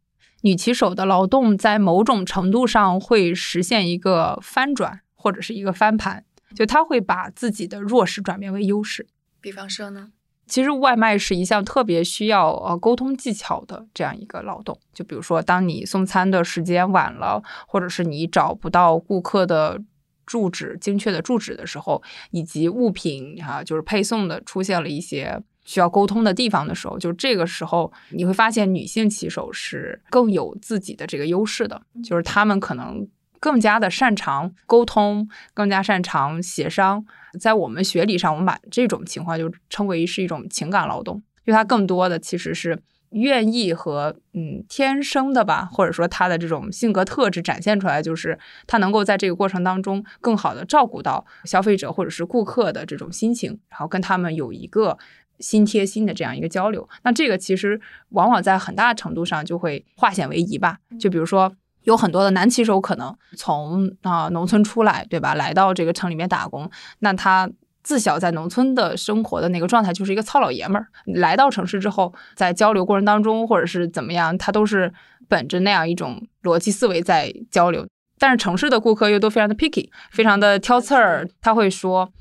女骑手的劳动在某种程度上会实现一个翻转或者是一个翻盘，就她会把自己的弱势转变为优势。比方说呢？其实外卖是一项特别需要呃沟通技巧的这样一个劳动。就比如说，当你送餐的时间晚了，或者是你找不到顾客的住址、精确的住址的时候，以及物品啊就是配送的出现了一些需要沟通的地方的时候，就这个时候你会发现女性骑手是更有自己的这个优势的，就是她们可能更加的擅长沟通，更加擅长协商。在我们学理上，我们把这种情况就称为是一种情感劳动，因为它更多的其实是愿意和嗯天生的吧，或者说他的这种性格特质展现出来，就是他能够在这个过程当中更好的照顾到消费者或者是顾客的这种心情，然后跟他们有一个心贴心的这样一个交流。那这个其实往往在很大程度上就会化险为夷吧。就比如说。有很多的男骑手可能从啊农村出来，对吧？来到这个城里面打工，那他自小在农村的生活的那个状态就是一个糙老爷们儿。来到城市之后，在交流过程当中，或者是怎么样，他都是本着那样一种逻辑思维在交流。但是城市的顾客又都非常的 picky，非常的挑刺儿，他会说。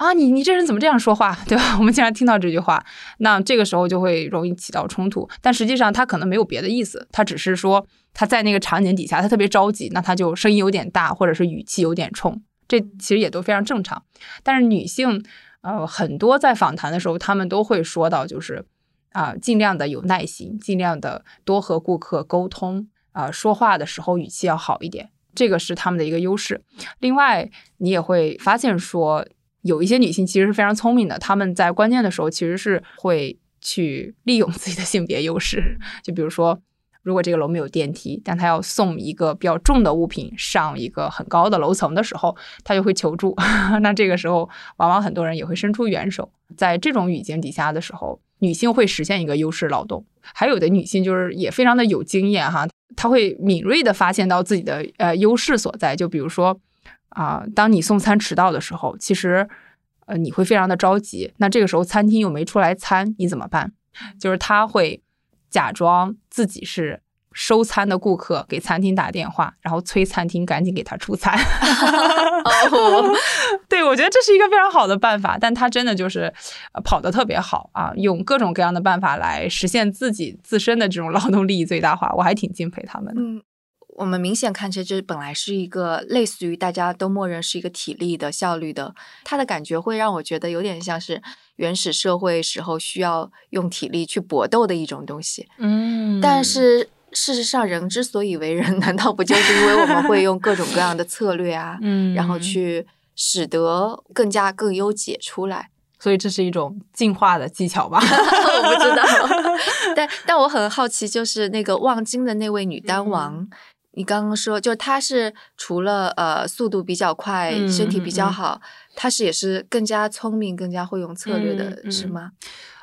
啊，你你这人怎么这样说话，对吧？我们经常听到这句话，那这个时候就会容易起到冲突。但实际上他可能没有别的意思，他只是说他在那个场景底下他特别着急，那他就声音有点大，或者是语气有点冲，这其实也都非常正常。但是女性，呃，很多在访谈的时候，他们都会说到，就是啊，尽量的有耐心，尽量的多和顾客沟通，啊，说话的时候语气要好一点，这个是他们的一个优势。另外，你也会发现说。有一些女性其实是非常聪明的，她们在关键的时候其实是会去利用自己的性别优势。就比如说，如果这个楼没有电梯，但她要送一个比较重的物品上一个很高的楼层的时候，她就会求助。那这个时候，往往很多人也会伸出援手。在这种语境底下的时候，女性会实现一个优势劳动。还有的女性就是也非常的有经验哈，她会敏锐的发现到自己的呃优势所在。就比如说。啊，当你送餐迟到的时候，其实，呃，你会非常的着急。那这个时候餐厅又没出来餐，你怎么办？就是他会假装自己是收餐的顾客，给餐厅打电话，然后催餐厅赶紧给他出餐。对，我觉得这是一个非常好的办法，但他真的就是跑得特别好啊，用各种各样的办法来实现自己自身的这种劳动利益最大化，我还挺敬佩他们的。嗯。我们明显看起来，这本来是一个类似于大家都默认是一个体力的效率的，它的感觉会让我觉得有点像是原始社会时候需要用体力去搏斗的一种东西。嗯，但是事实上，人之所以为人，难道不就是因为我们会用各种各样的策略啊，嗯，然后去使得更加更优解出来？所以这是一种进化的技巧吧？我不知道，但但我很好奇，就是那个望京的那位女单王。你刚刚说，就他是除了呃速度比较快，身体比较好，他是也是更加聪明、更加会用策略的，是吗？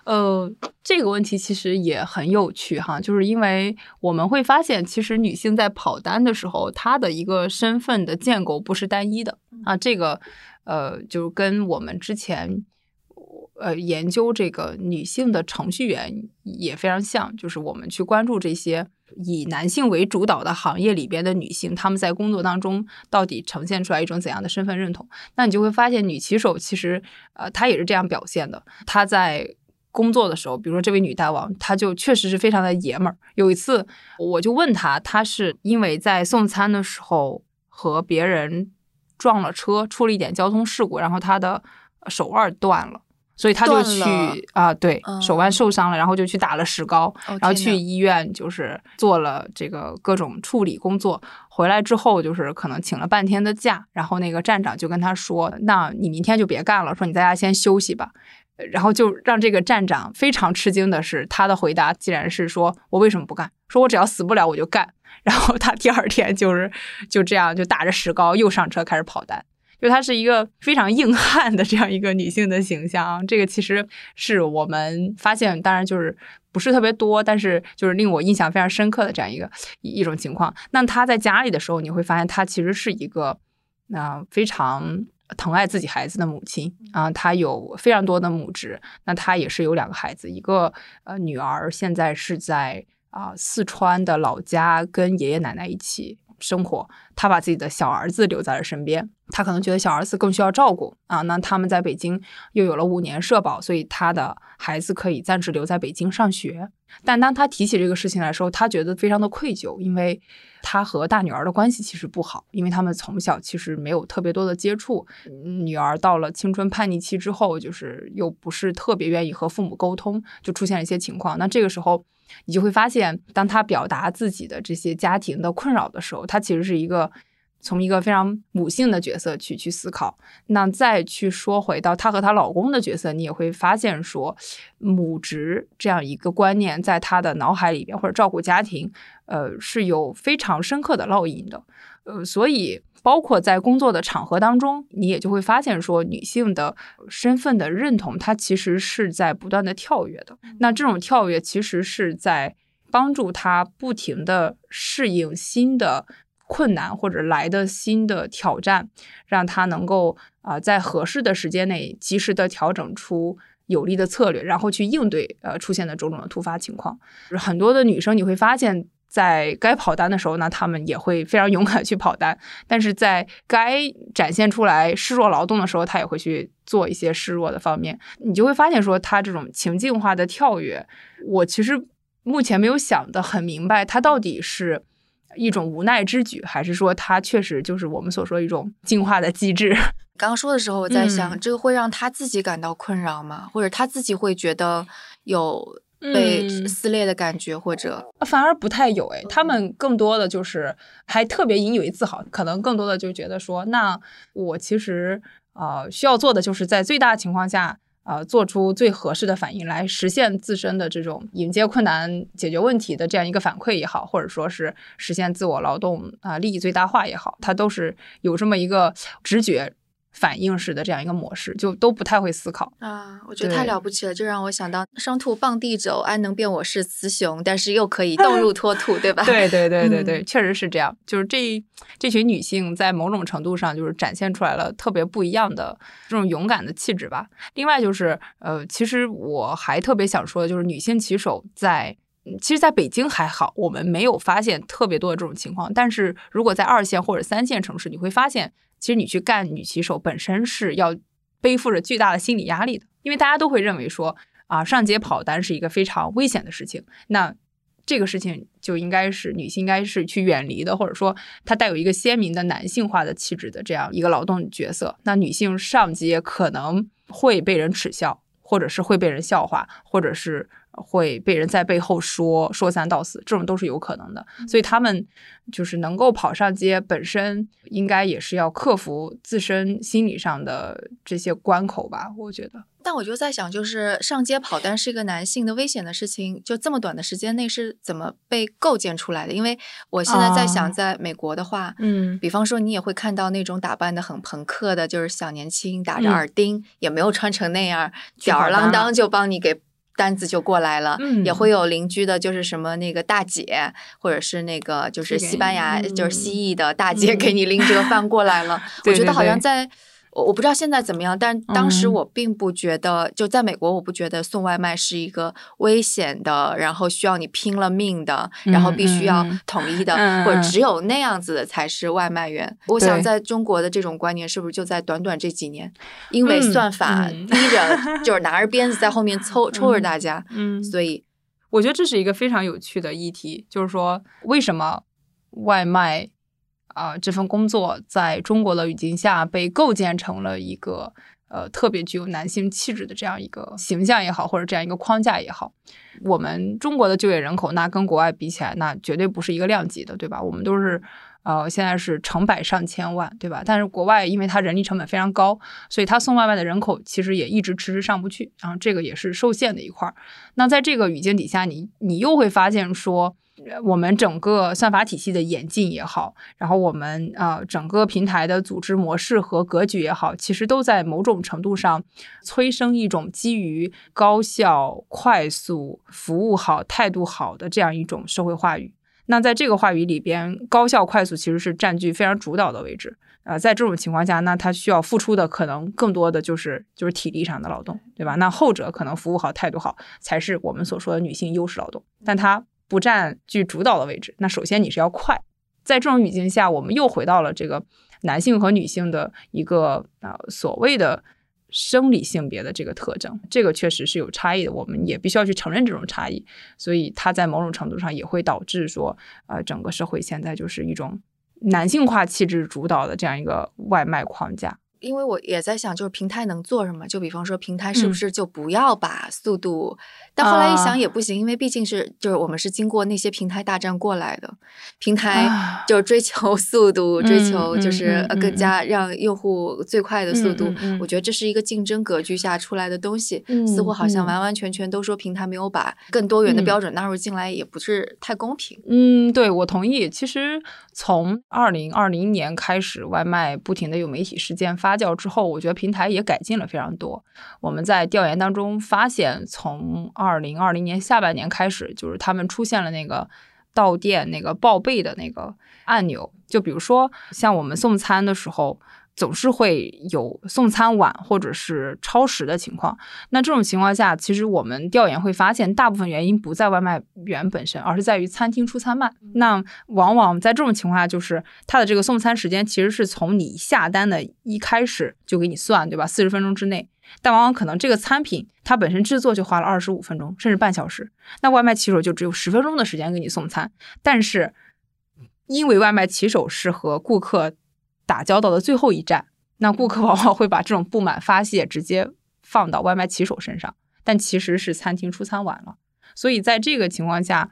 呃，这个问题其实也很有趣哈，就是因为我们会发现，其实女性在跑单的时候，她的一个身份的建构不是单一的啊。这个呃，就是跟我们之前呃研究这个女性的程序员也非常像，就是我们去关注这些。以男性为主导的行业里边的女性，她们在工作当中到底呈现出来一种怎样的身份认同？那你就会发现，女骑手其实，呃，她也是这样表现的。她在工作的时候，比如说这位女大王，她就确实是非常的爷们儿。有一次，我就问她，她是因为在送餐的时候和别人撞了车，出了一点交通事故，然后她的手腕断了。所以他就去啊，对手腕受伤了，然后就去打了石膏，然后去医院就是做了这个各种处理工作。回来之后就是可能请了半天的假，然后那个站长就跟他说：“那你明天就别干了，说你在家先休息吧。”然后就让这个站长非常吃惊的是，他的回答竟然是说：“我为什么不干？说我只要死不了我就干。”然后他第二天就是就这样就打着石膏又上车开始跑单。就她是一个非常硬汉的这样一个女性的形象。这个其实是我们发现，当然就是不是特别多，但是就是令我印象非常深刻的这样一个一种情况。那她在家里的时候，你会发现她其实是一个那非常。疼爱自己孩子的母亲啊，她有非常多的母职。那她也是有两个孩子，一个呃女儿，现在是在啊四川的老家跟爷爷奶奶一起生活。她把自己的小儿子留在了身边，她可能觉得小儿子更需要照顾啊。那他们在北京又有了五年社保，所以他的孩子可以暂时留在北京上学。但当他提起这个事情来说，他觉得非常的愧疚，因为他和大女儿的关系其实不好，因为他们从小其实没有特别多的接触。女儿到了青春叛逆期之后，就是又不是特别愿意和父母沟通，就出现了一些情况。那这个时候，你就会发现，当他表达自己的这些家庭的困扰的时候，他其实是一个。从一个非常母性的角色去去思考，那再去说回到她和她老公的角色，你也会发现说，母职这样一个观念在她的脑海里边，或者照顾家庭，呃，是有非常深刻的烙印的。呃，所以包括在工作的场合当中，你也就会发现说，女性的身份的认同，它其实是在不断的跳跃的。那这种跳跃其实是在帮助她不停的适应新的。困难或者来的新的挑战，让她能够啊在合适的时间内及时的调整出有力的策略，然后去应对呃出现的种种的突发情况。很多的女生你会发现，在该跑单的时候呢，他们也会非常 勇敢去跑单；但是在该展现出来示弱劳动的时候，他也会去做一些示弱的方面。你就会发现说，他这种情境化的跳跃，我其实目前没有想得很明白，他到底是。一种无奈之举，还是说他确实就是我们所说一种进化的机制？刚刚说的时候，我在想，这个会让他自己感到困扰吗？或者他自己会觉得有被撕裂的感觉？或者反而不太有？哎，他们更多的就是还特别引以为自豪，可能更多的就觉得说，那我其实呃需要做的就是在最大情况下。呃，做出最合适的反应来实现自身的这种迎接困难、解决问题的这样一个反馈也好，或者说是实现自我劳动啊利益最大化也好，他都是有这么一个直觉。反应式的这样一个模式，就都不太会思考啊！我觉得太了不起了，就让我想到“生兔傍地走，安能辨我是雌雄”，但是又可以 动入脱兔，对吧？对对对对对，确实是这样。就是这这群女性在某种程度上，就是展现出来了特别不一样的这种勇敢的气质吧。另外就是，呃，其实我还特别想说的就是，女性骑手在其实在北京还好，我们没有发现特别多的这种情况。但是如果在二线或者三线城市，你会发现。其实你去干女骑手本身是要背负着巨大的心理压力的，因为大家都会认为说啊上街跑单是一个非常危险的事情，那这个事情就应该是女性应该是去远离的，或者说它带有一个鲜明的男性化的气质的这样一个劳动角色，那女性上街可能会被人耻笑，或者是会被人笑话，或者是。会被人在背后说说三道四，这种都是有可能的。所以他们就是能够跑上街，本身应该也是要克服自身心理上的这些关口吧？我觉得。但我就在想，就是上街跑单是一个男性的危险的事情，就这么短的时间内是怎么被构建出来的？因为我现在在想，在美国的话，嗯，比方说你也会看到那种打扮的很朋克的，就是小年轻打着耳钉，也没有穿成那样，吊儿郎当就帮你给。单子就过来了，也会有邻居的，就是什么那个大姐，或者是那个就是西班牙就是西裔的大姐，给你拎这个饭过来了。我觉得好像在。我我不知道现在怎么样，但当时我并不觉得，就在美国，我不觉得送外卖是一个危险的，然后需要你拼了命的，然后必须要统一的，或者只有那样子的才是外卖员。我想在中国的这种观念，是不是就在短短这几年，因为算法逼着，就是拿着 鞭子在后面抽抽着大家，嗯，所以。我觉得这是一个非常有趣的议题，就是说为什么外卖。啊，这份工作在中国的语境下被构建成了一个呃特别具有男性气质的这样一个形象也好，或者这样一个框架也好。我们中国的就业人口，那跟国外比起来，那绝对不是一个量级的，对吧？我们都是呃，现在是成百上千万，对吧？但是国外因为它人力成本非常高，所以它送外卖的人口其实也一直迟迟上不去，然后这个也是受限的一块儿。那在这个语境底下，你你又会发现说，我们整个算法体系的演进也好，然后我们呃整个平台的组织模式和格局也好，其实都在某种程度上催生一种基于高效、快速、服务好、态度好的这样一种社会话语。那在这个话语里边，高效快速其实是占据非常主导的位置啊。在这种情况下，那他需要付出的可能更多的就是就是体力上的劳动，对吧？那后者可能服务好、态度好才是我们所说的女性优势劳动，但它不占据主导的位置。那首先你是要快，在这种语境下，我们又回到了这个男性和女性的一个啊所谓的。生理性别的这个特征，这个确实是有差异的，我们也必须要去承认这种差异。所以它在某种程度上也会导致说，呃，整个社会现在就是一种男性化气质主导的这样一个外卖框架。因为我也在想，就是平台能做什么？就比方说，平台是不是就不要把速度？但后来一想也不行，因为毕竟是就是我们是经过那些平台大战过来的，平台就追求 速度，追求就是更加让用户最快的速度。我觉得这是一个竞争格局下出来的东西，似乎好像完完全全都说平台没有把更多元的标准纳入进来，也不是太公平。嗯，对，我同意。其实从二零二零年开始，外卖不停的有媒体事件发。之后，我觉得平台也改进了非常多。我们在调研当中发现，从二零二零年下半年开始，就是他们出现了那个到店那个报备的那个按钮。就比如说，像我们送餐的时候。总是会有送餐晚或者是超时的情况。那这种情况下，其实我们调研会发现，大部分原因不在外卖员本身，而是在于餐厅出餐慢。那往往在这种情况下，就是它的这个送餐时间其实是从你下单的一开始就给你算，对吧？四十分钟之内，但往往可能这个餐品它本身制作就花了二十五分钟，甚至半小时。那外卖骑手就只有十分钟的时间给你送餐，但是因为外卖骑手是和顾客。打交道的最后一站，那顾客往往会把这种不满发泄直接放到外卖骑手身上，但其实是餐厅出餐晚了。所以在这个情况下，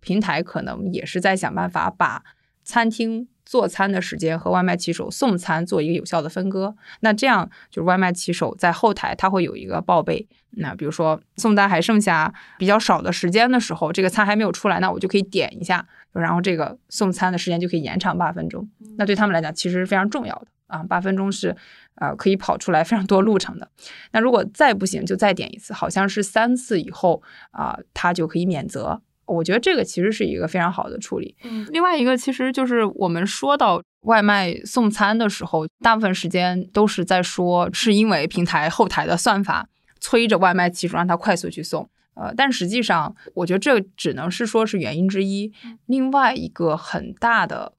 平台可能也是在想办法把餐厅做餐的时间和外卖骑手送餐做一个有效的分割。那这样就是外卖骑手在后台他会有一个报备，那比如说送单还剩下比较少的时间的时候，这个餐还没有出来，那我就可以点一下。然后这个送餐的时间就可以延长八分钟，那对他们来讲其实是非常重要的啊，八分钟是啊可以跑出来非常多路程的。那如果再不行就再点一次，好像是三次以后啊，他就可以免责。我觉得这个其实是一个非常好的处理。嗯，另外一个其实就是我们说到外卖送餐的时候，大部分时间都是在说是因为平台后台的算法催着外卖骑手让他快速去送。呃，但实际上，我觉得这只能是说是原因之一。另外一个很大的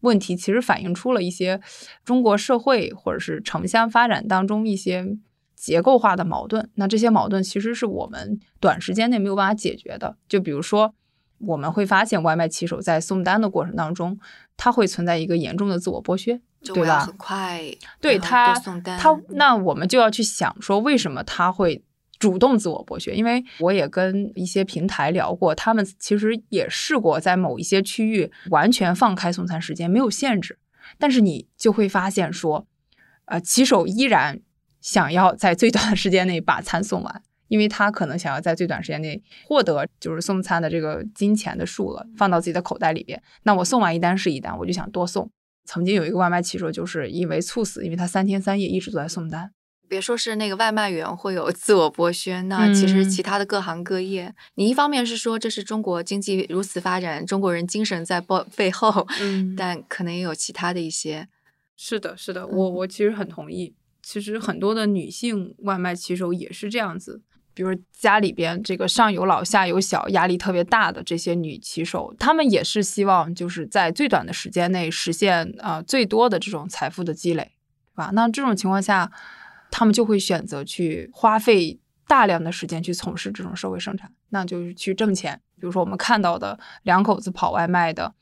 问题，其实反映出了一些中国社会或者是城乡发展当中一些结构化的矛盾。那这些矛盾其实是我们短时间内没有办法解决的。就比如说，我们会发现外卖骑手在送单的过程当中，他会存在一个严重的自我剥削，对吧？很快，对他，他那我们就要去想说，为什么他会？主动自我剥削，因为我也跟一些平台聊过，他们其实也试过在某一些区域完全放开送餐时间，没有限制，但是你就会发现说，呃，骑手依然想要在最短的时间内把餐送完，因为他可能想要在最短时间内获得就是送餐的这个金钱的数额放到自己的口袋里边。那我送完一单是一单，我就想多送。曾经有一个外卖骑手就是因为猝死，因为他三天三夜一直都在送单。别说是那个外卖员会有自我剥削，那其实其他的各行各业，你一方面是说这是中国经济如此发展，中国人精神在背背后，嗯，但可能也有其他的一些。是的，是的，我我其实很同意。其实很多的女性外卖骑手也是这样子，比如家里边这个上有老下有小，压力特别大的这些女骑手，她们也是希望就是在最短的时间内实现啊最多的这种财富的积累，对吧？那这种情况下。他们就会选择去花费大量的时间去从事这种社会生产，那就是去挣钱。比如说我们看到的两口子跑外卖的，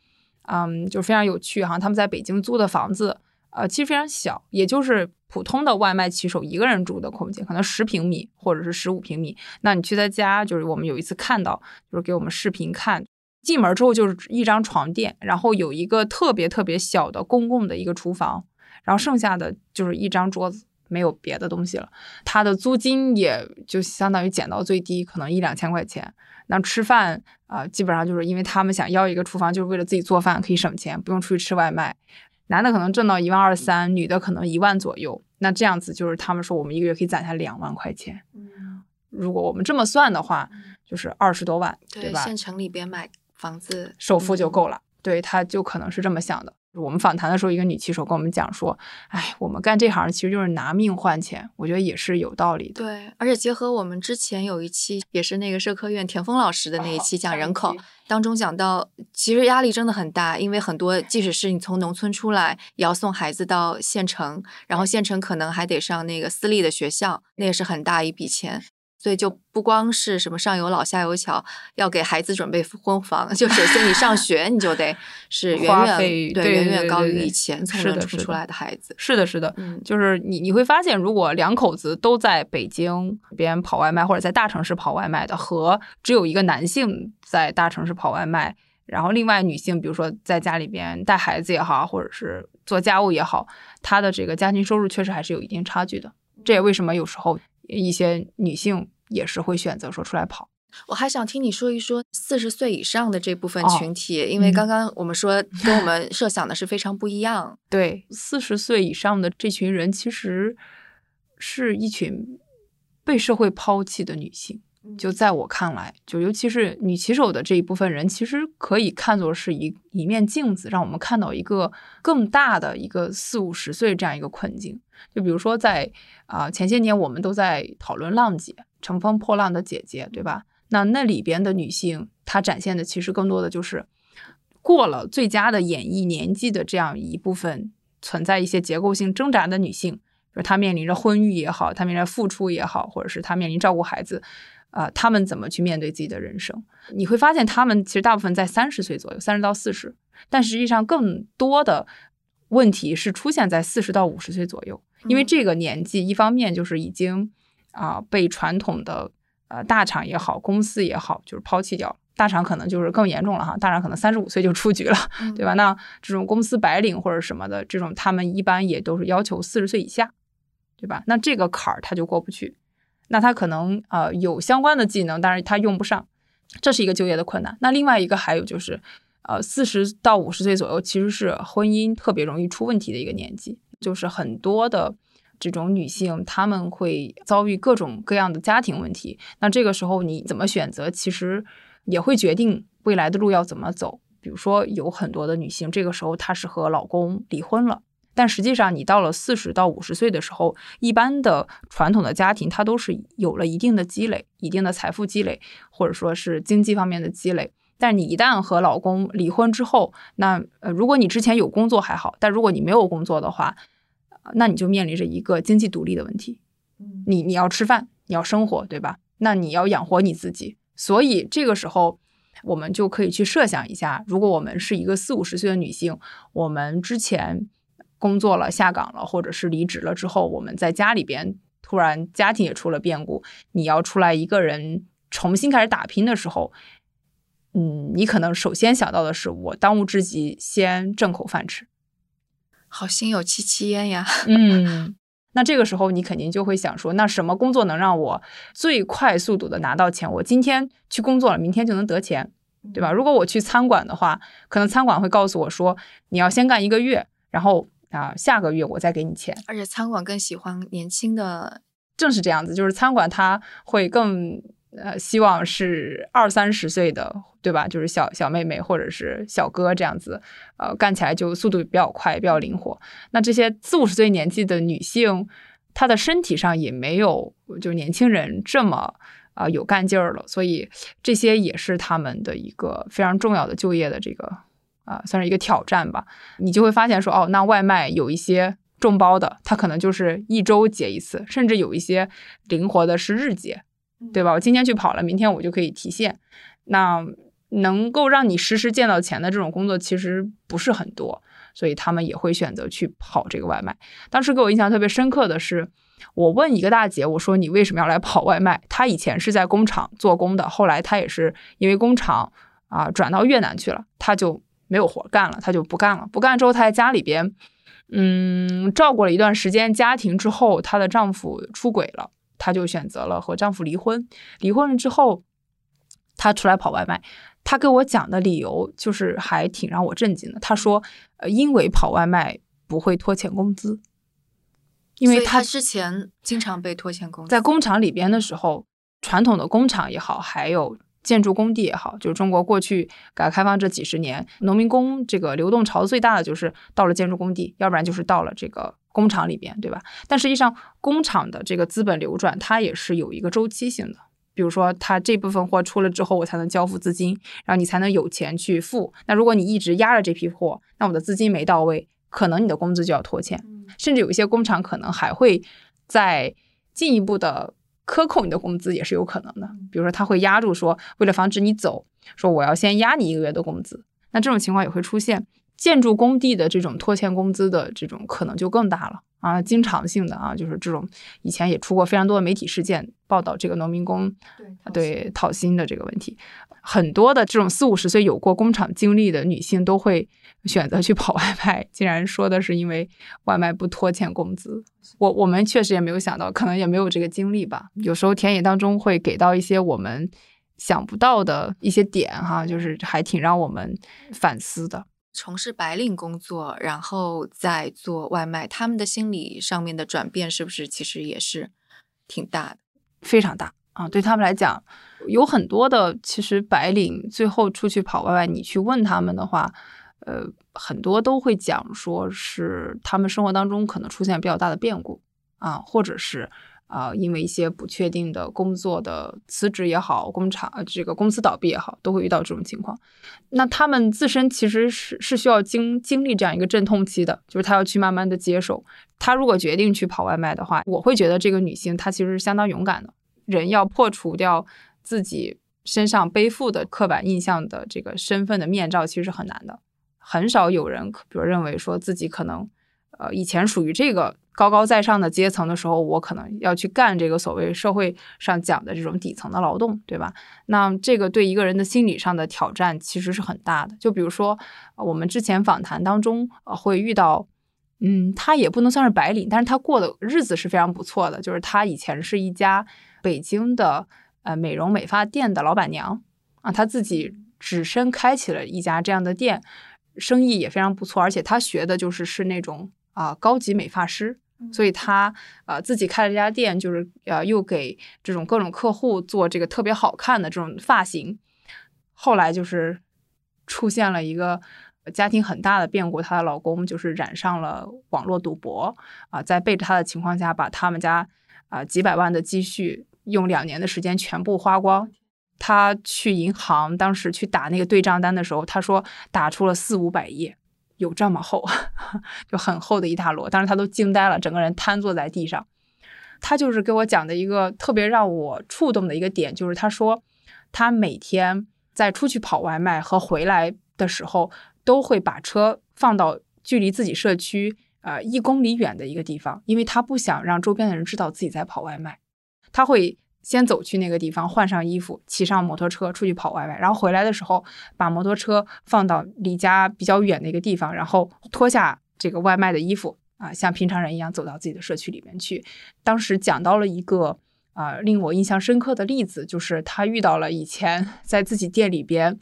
嗯，就非常有趣哈。他们在北京租的房子，呃，其实非常小，也就是普通的外卖骑手一个人住的空间，可能十平米或者是十五平米。那你去他家，就是我们有一次看到，就是给我们视频看，进门之后就是一张床垫，然后有一个特别特别小的公共的一个厨房，然后剩下的就是一张桌子，没有别的东西了。它的租金也就相当于减到最低，可能一两千块钱。那吃饭啊、基本上就是因为他们想要一个厨房，就是为了自己做饭可以省钱，不用出去吃外卖。男的可能挣到一万二三，女的可能一万左右。那这样子就是他们说我们一个月可以攒下两万块钱。如果我们这么算的话，就是二十多万，对吧？县城里边买房子首付就嗯够了。对，他就可能是这么想的。我们访谈的时候，一个女骑手跟我们讲说：“哎，我们干这行其实就是拿命换钱。”我觉得也是有道理的。对，而且结合我们之前有一期也是那个社科院田峰老师的那一期讲人口，当中讲到，其实压力真的很大，因为很多即使是你从农村出来，也要送孩子到县城，然后县城可能还得上那个私立的学校，那也是很大一笔钱。所以就不光是什么上有老下有小，要给孩子准备婚房，就首先你上学你就得 是远花远费对对远远高于以前从是的是的农村出来的孩子。是的，是的，嗯，就是你你会发现，如果两口子都在北京边跑外卖，或者在大城市跑外卖的，和只有一个男性在大城市跑外卖，然后另外女性，比如说在家里边带孩子也好，或者是做家务也好，她的这个家庭收入确实还是有一定差距的。这也为什么有时候一些女性也是会选择说出来跑。我还想听你说一说四十岁以上的这部分哦群体，因为嗯刚刚我们说 跟我们设想的是非常不一样。对，四十岁以上的这群人，其实是一群被社会抛弃的女性。就在我看来，就尤其是女骑手的这一部分人，其实可以看作是一一面镜子，让我们看到一个更大的一个四五十岁这样一个困境。就比如说在啊、前些年，我们都在讨论浪姐，乘风破浪的姐姐，对吧？那那里边的女性，她展现的其实更多的就是过了最佳的演艺年纪的这样一部分存在一些结构性挣扎的女性，就是她面临着婚育也好，她面临着付出也好，或者是她面临照顾孩子，啊、他们怎么去面对自己的人生？你会发现，他们其实大部分在三十岁左右，三十到四十，但实际上更多的问题是出现在四十到五十岁左右，因为嗯这个年纪，一方面就是已经啊、被传统的呃大厂也好，公司也好，就是抛弃掉了。大厂可能就是更严重了哈，大厂可能三十五岁就出局了，嗯 对吧？那这种公司白领或者什么的，这种他们一般也都是要求四十岁以下，对吧？那这个坎儿他就过不去，那他可能呃有相关的技能，但是他用不上，这是一个就业的困难。那另外一个还有就是，呃，四十到五十岁左右其实是婚姻特别容易出问题的一个年纪，就是很多的。这种女性，她们会遭遇各种各样的家庭问题。那这个时候你怎么选择，其实也会决定未来的路要怎么走。比如说，有很多的女性，这个时候她是和老公离婚了，但实际上你到了四十到五十岁的时候，一般的传统的家庭，它都是有了一定的积累、一定的财富积累，或者说是经济方面的积累。但你一旦和老公离婚之后，那呃，如果你之前有工作还好，但如果你没有工作的话，呃那你就面临着一个经济独立的问题。你你要吃饭，你要生活，对吧？那你要养活你自己，所以这个时候我们就可以去设想一下，如果我们是一个四五十岁的女性，我们之前工作了、下岗了，或者是离职了之后，我们在家里边突然家庭也出了变故，你要出来一个人重新开始打拼的时候，嗯，你可能首先想到的是，我当务之急先挣口饭吃。好心有戚戚焉呀。嗯，那这个时候你肯定就会想说，那什么工作能让我最快速度的拿到钱？我今天去工作了，明天就能得钱，对吧？如果我去餐馆的话，可能餐馆会告诉我说，你要先干一个月，然后啊、下个月我再给你钱。而且餐馆更喜欢年轻的，正是这样子，就是餐馆它会更呃希望是二三十岁的，对吧？就是小小妹妹或者是小哥这样子，呃，干起来就速度比较快，比较灵活。那这些四五十岁年纪的女性，她的身体上也没有就年轻人这么啊、有干劲儿了，所以这些也是他们的一个非常重要的就业的这个啊、算是一个挑战吧。你就会发现说，哦，那外卖有一些众包的，它可能就是一周结一次，甚至有一些灵活的是日结，对吧？我今天去跑了，明天我就可以提现。那能够让你实时见到钱的这种工作其实不是很多，所以他们也会选择去跑这个外卖。当时给我印象特别深刻的是，我问一个大姐，我说你为什么要来跑外卖？她以前是在工厂做工的，后来她也是因为工厂啊转到越南去了，她就没有活干了，她就不干了。不干之后，她在家里边，嗯，照顾了一段时间家庭之后，她的丈夫出轨了，她就选择了和丈夫离婚。离婚了之后，她出来跑外卖。她给我讲的理由就是还挺让我震惊的。她说，呃，因为跑外卖不会拖欠工资，因为她之前经常被拖欠工资，在工厂里边的时候，传统的工厂也好，还有建筑工地也好，就是中国过去改革开放这几十年，农民工这个流动潮最大的就是到了建筑工地，要不然就是到了这个工厂里边，对吧？但实际上，工厂的这个资本流转，它也是有一个周期性的。比如说，它这部分货出了之后，我才能交付资金，然后你才能有钱去付。那如果你一直压着这批货，那我的资金没到位，可能你的工资就要拖欠，甚至有一些工厂可能还会再进一步的克扣你的工资，也是有可能的。比如说，他会压住说，为了防止你走，说我要先压你一个月的工资。那这种情况也会出现。建筑工地的这种拖欠工资的这种可能就更大了啊，经常性的啊，就是这种以前也出过非常多的媒体事件报道这个农民工对讨薪的这个问题，很多的这种四五十岁有过工厂经历的女性都会选择去跑 外卖，竟然说的是因为外卖不拖欠工资，我我们确实也没有想到，可能也没有这个经历吧。有时候田野当中会给到一些我们想不到的一些点哈，就是还挺让我们反思的。从事白领工作，然后再做外卖，他们的心理上面的转变是不是其实也是挺大的，非常大啊！对他们来讲，有很多的其实白领最后出去跑外卖，你去问他们的话，呃，很多都会讲说是他们生活当中可能出现比较大的变故啊，或者是。啊，因为一些不确定的工作的辞职也好，工厂这个公司倒闭也好，都会遇到这种情况。那他们自身其实是是需要经经历这样一个阵痛期的，就是他要去慢慢的接受。他如果决定去跑外卖的话，我会觉得这个女性她其实是相当勇敢的。人要破除掉自己身上背负的刻板印象的这个身份的面罩，其实是很难的。很少有人，比如认为说自己可能。呃，以前属于这个高高在上的阶层的时候，我可能要去干这个所谓社会上讲的这种底层的劳动，对吧？那这个对一个人的心理上的挑战其实是很大的。就比如说，我们之前访谈当中呃会遇到，嗯，他也不能算是白领，但是他过的日子是非常不错的。就是他以前是一家北京的呃美容美发店的老板娘啊，他自己只身开启了一家这样的店，生意也非常不错，而且他学的就是是那种。啊，高级美发师，所以他呃自己开了这家店，就是呃又给这种各种客户做这个特别好看的这种发型。后来就是出现了一个家庭很大的变故，她的老公就是染上了网络赌博啊，在背着她的情况下，把他们家啊几百万的积蓄用两年的时间全部花光。他去银行当时去打那个对账单的时候，他说打出了四五百页。有这么厚，就很厚的一大摞，当时他都惊呆了，整个人瘫坐在地上。他就是给我讲的一个特别让我触动的一个点，就是他说他每天在出去跑外卖和回来的时候，都会把车放到距离自己社区呃一公里远的一个地方，因为他不想让周边的人知道自己在跑外卖，他会。先走去那个地方换上衣服，骑上摩托车出去跑外卖，然后回来的时候把摩托车放到离家比较远的一个地方，然后脱下这个外卖的衣服啊，像平常人一样走到自己的社区里面去。当时讲到了一个啊令我印象深刻的例子，就是他遇到了以前在自己店里边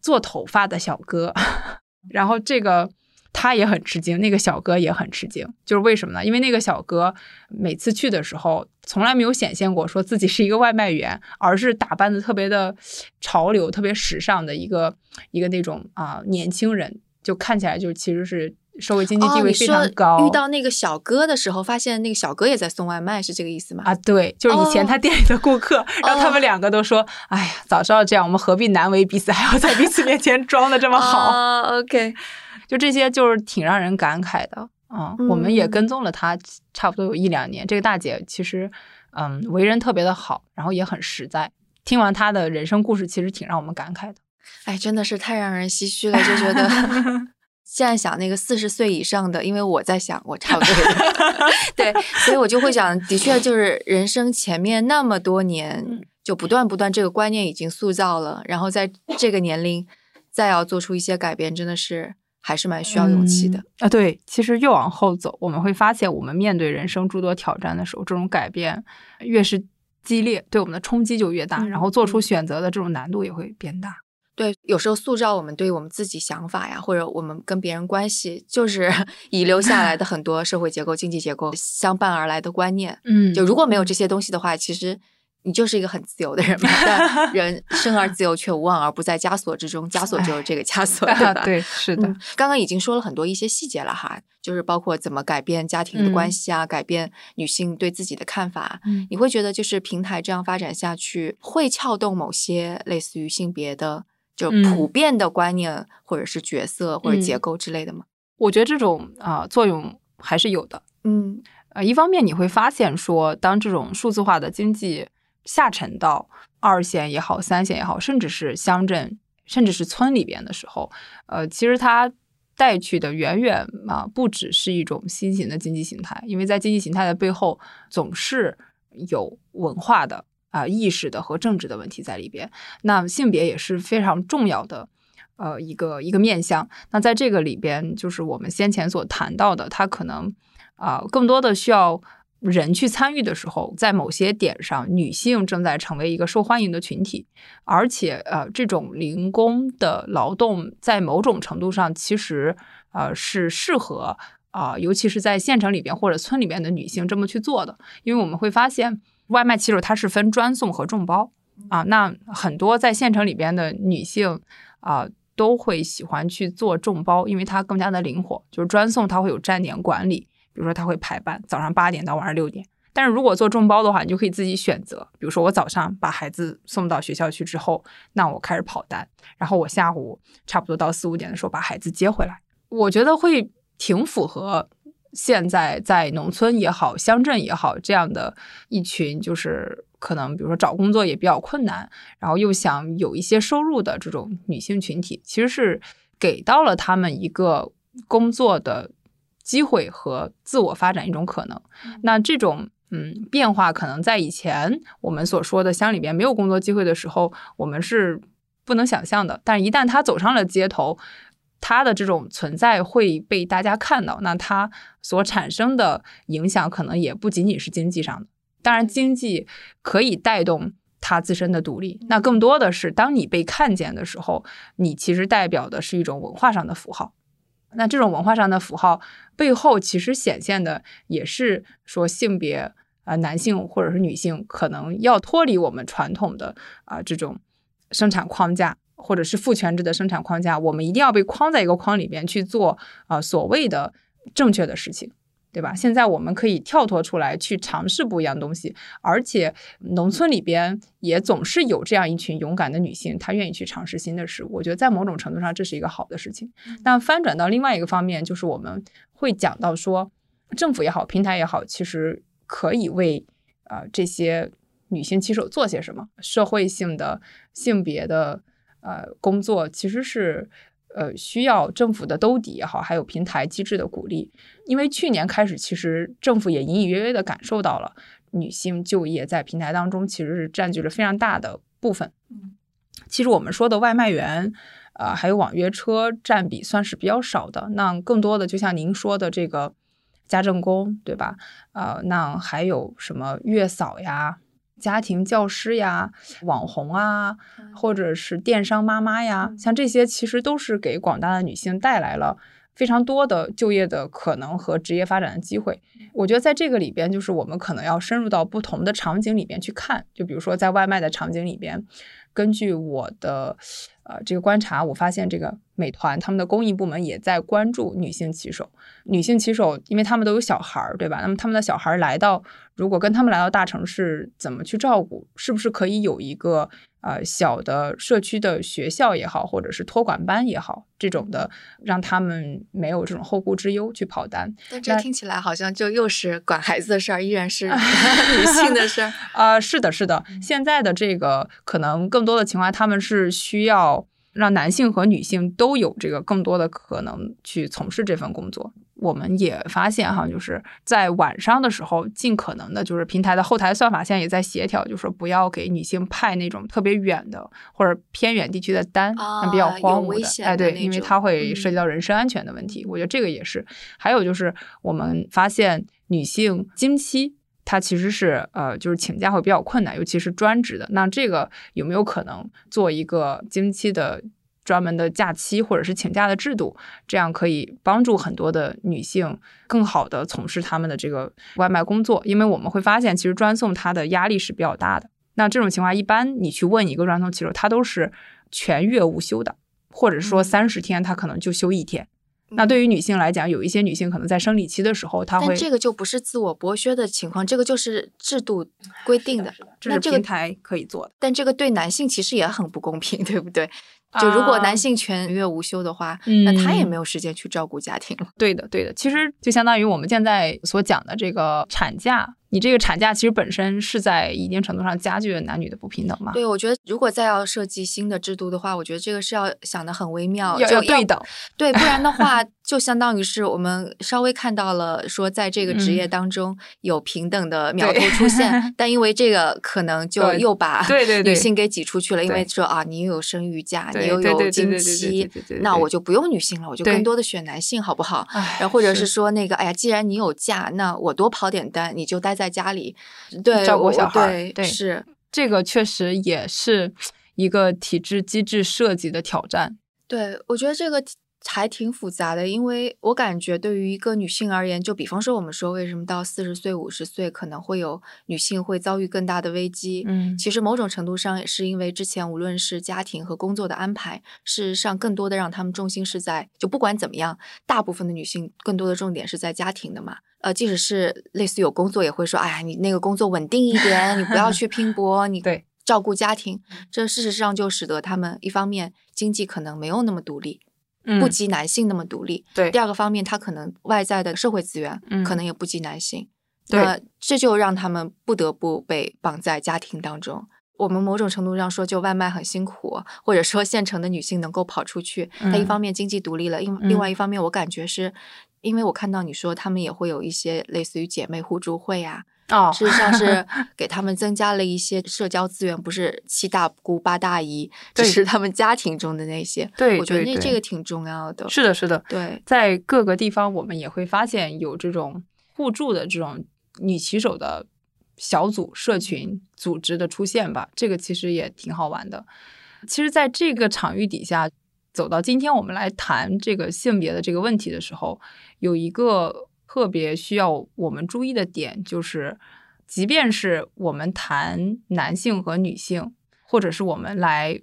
做头发的小哥，然后这个。他也很吃惊，那个小哥也很吃惊，就是为什么呢？因为那个小哥每次去的时候，从来没有显现过说自己是一个外卖员，而是打扮的特别的潮流、特别时尚的一个一个那种啊年轻人，就看起来就其实是社会经济地位非常高。遇到那个小哥的时候，发现那个小哥也在送外卖，是这个意思吗？啊，对，就是以前他店里的顾客，然后他们两个都说：“哎呀，早知道这样，我们何必难为彼此，还要在彼此面前装的这么好？”OK。就这些，就是挺让人感慨的啊！我们也跟踪了她，差不多有一两年。这个大姐其实，嗯，为人特别的好，然后也很实在。听完她的人生故事，其实挺让我们感慨的。哎，真的是太让人唏嘘了，就觉得 现在想那个四十岁以上的，因为我在想，我差不多 对，所以我就会想，的确就是人生前面那么多年。就不断不断这个观念已经塑造了，然后在这个年龄再要做出一些改变，真的是还是蛮需要勇气的、嗯啊。对，其实越往后走，我们会发现，我们面对人生诸多挑战的时候，这种改变越是激烈，对我们的冲击就越大，嗯然后做出选择的这种难度也会变大。对，有时候塑造我们对我们自己想法呀，或者我们跟别人关系，就是 遗留下来的很多社会结构、经济结构相伴而来的观念。嗯就如果没有这些东西的话，其实你就是一个很自由的人嘛。但人 生而自由，却无往而不在枷锁之中，枷锁就是这个枷锁，对吧？对，是的，嗯，刚刚已经说了很多一些细节了哈，就是包括怎么改变家庭的关系啊，改变女性对自己的看法。嗯你会觉得就是平台这样发展下去，会撬动某些类似于性别的就嗯普遍的观念，或者是角色或者结嗯构之类的吗？我觉得这种啊、作用还是有的。嗯呃，一方面你会发现说，当这种数字化的经济下沉到二线也好、三线也好，甚至是乡镇，甚至是村里边的时候，呃，其实它带去的远远啊、不只是一种新型的经济形态，因为在经济形态的背后总是有文化的啊、意识的和政治的问题在里边。那性别也是非常重要的。呃，一个一个面向，那在这个里边，就是我们先前所谈到的，它可能啊、更多的需要人去参与的时候，在某些点上，女性正在成为一个受欢迎的群体，而且呃，这种零工的劳动在某种程度上其实呃是适合啊、尤其是在县城里边或者村里边的女性这么去做的，因为我们会发现外卖骑手它是分专送和众包啊，那很多在县城里边的女性啊。都会喜欢去做众包，因为它更加的灵活。就是专送，它会有站点管理，比如说他会排班，早上八点到晚上六点。但是如果做众包的话，你就可以自己选择，比如说我早上把孩子送到学校去之后，那我开始跑单，然后我下午差不多到四五点的时候把孩子接回来。我觉得会挺符合现在在农村也好、乡镇也好这样的一群，就是可能比如说找工作也比较困难，然后又想有一些收入的这种女性群体，其实是给到了他们一个工作的机会和自我发展一种可能。那这种嗯变化，可能在以前我们所说的乡里边没有工作机会的时候，我们是不能想象的。但是，一旦他走上了街头，他的这种存在会被大家看到，那他所产生的影响可能也不仅仅是经济上的。当然，经济可以带动他自身的独立，那更多的是当你被看见的时候，你其实代表的是一种文化上的符号。那这种文化上的符号背后，其实显现的也是说性别啊、男性或者是女性可能要脱离我们传统的啊、这种生产框架，或者是父权制的生产框架，我们一定要被框在一个框里边去做啊、所谓的正确的事情。对吧？现在我们可以跳脱出来去尝试不一样的东西，而且农村里边也总是有这样一群勇敢的女性，她愿意去尝试新的事物。我觉得在某种程度上这是一个好的事情。但翻转到另外一个方面，就是我们会讲到说，政府也好，平台也好，其实可以为啊、呃这些女性骑手做些什么，社会性的性别的呃工作其实是。呃，需要政府的兜底也好，还有平台机制的鼓励，因为去年开始，其实政府也隐隐约约的感受到了女性就业在平台当中其实是占据了非常大的部分。其实我们说的外卖员，呃，还有网约车占比算是比较少的。那更多的就像您说的这个家政工，对吧？呃，那还有什么月嫂呀？家庭教师呀、网红啊，或者是电商妈妈呀，像这些其实都是给广大的女性带来了非常多的就业的可能和职业发展的机会。我觉得在这个里边，就是我们可能要深入到不同的场景里边去看，就比如说在外卖的场景里边，根据我的呃这个观察，我发现这个美团他们的公益部门也在关注女性骑手。女性骑手，因为他们都有小孩儿，对吧？那么他们的小孩儿来到，如果跟他们来到大城市，怎么去照顾？是不是可以有一个呃小的社区的学校也好，或者是托管班也好，这种的，让他们没有这种后顾之忧去跑单？但这听起来好像就又是管孩子的事儿，依然是 女性的事儿。啊、是的，是的，现在的这个可能更多的情况，他们是需要让男性和女性都有这个更多的可能去从事这份工作。我们也发现哈，就是在晚上的时候，尽可能的，就是平台的后台算法现在也在协调，就是说不要给女性派那种特别远的或者偏远地区的单，啊比较荒芜的，哎，对，因为它会嗯涉及到人身安全的问题。我觉得这个也是。还有就是我们发现女性经期。她其实是呃，就是请假会比较困难，尤其是专职的。那这个有没有可能做一个经期的专门的假期，或者是请假的制度？这样可以帮助很多的女性更好的从事她们的这个外卖工作。因为我们会发现，其实专送它的压力是比较大的。那这种情况，一般你去问一个专送骑手，他都是全月无休的，或者说嗯三十天他可能就休一天。那对于女性来讲，有一些女性可能在生理期的时候，她会但这个就不是自我剥削的情况，这个就是制度规定的。这是那这个平台可以做的。但这个对男性其实也很不公平，对不对？就如果男性全月无休的话，那他也嗯没有时间去照顾家庭了。对的，对的，其实就相当于我们现在所讲的这个产假，你这个产假其实本身是在一定程度上加剧了男女的不平等嘛。对，我觉得如果再要设计新的制度的话，我觉得这个是要想的很微妙，要要对等，对，不然的话，就相当于是我们稍微看到了说，在这个职业嗯当中有平等的苗头出现，但因为这个可能就又把女性给挤出去了，因为说啊，你又有生育假，你又有经期那我就不用女性了，我就更多的选男性，好不好？然后或者是是说那个，哎呀，既然你有假，那我多跑点单，你就待在家里，对，照顾小孩对，对是，这个确实也是一个体制机制设计的挑战。对，我觉得这个还挺复杂的，因为我感觉对于一个女性而言，就比方说我们说为什么到四十岁、五十岁可能会有女性会遭遇更大的危机，嗯其实某种程度上也是因为之前无论是家庭和工作的安排，事实上更多的让他们重心是在，就不管怎么样，大部分的女性更多的重点是在家庭的嘛。呃，即使是类似有工作，也会说，哎呀，你那个工作稳定一点，你不要去拼 搏，你对照顾家庭。这事实上就使得他们一方面经济可能没有那么独立，不嗯及男性那么独立。对第二个方面，他可能外在的社会资源嗯可能也不及男性。对那这就让他们不得不被绑在家庭当中。我们某种程度上说，就外卖很辛苦，或者说县城的女性能够跑出去，她一嗯方面经济独立了，另另外一方面，我感觉是。因为我看到你说他们也会有一些类似于姐妹互助会啊，哦，事实上是 给他们增加了一些社交资源，不是七大姑八大姨，只是他们家庭中的那些。对我觉得这个挺重要的。是的，是的，对，在各个地方，我们也会发现有这种互助的这种女骑手的小组、社群组织的出现吧。这个其实也挺好玩的。其实，在这个场域底下，走到今天，我们来谈这个性别的这个问题的时候，有一个特别需要我们注意的点，就是，即便是我们谈男性和女性，或者是我们来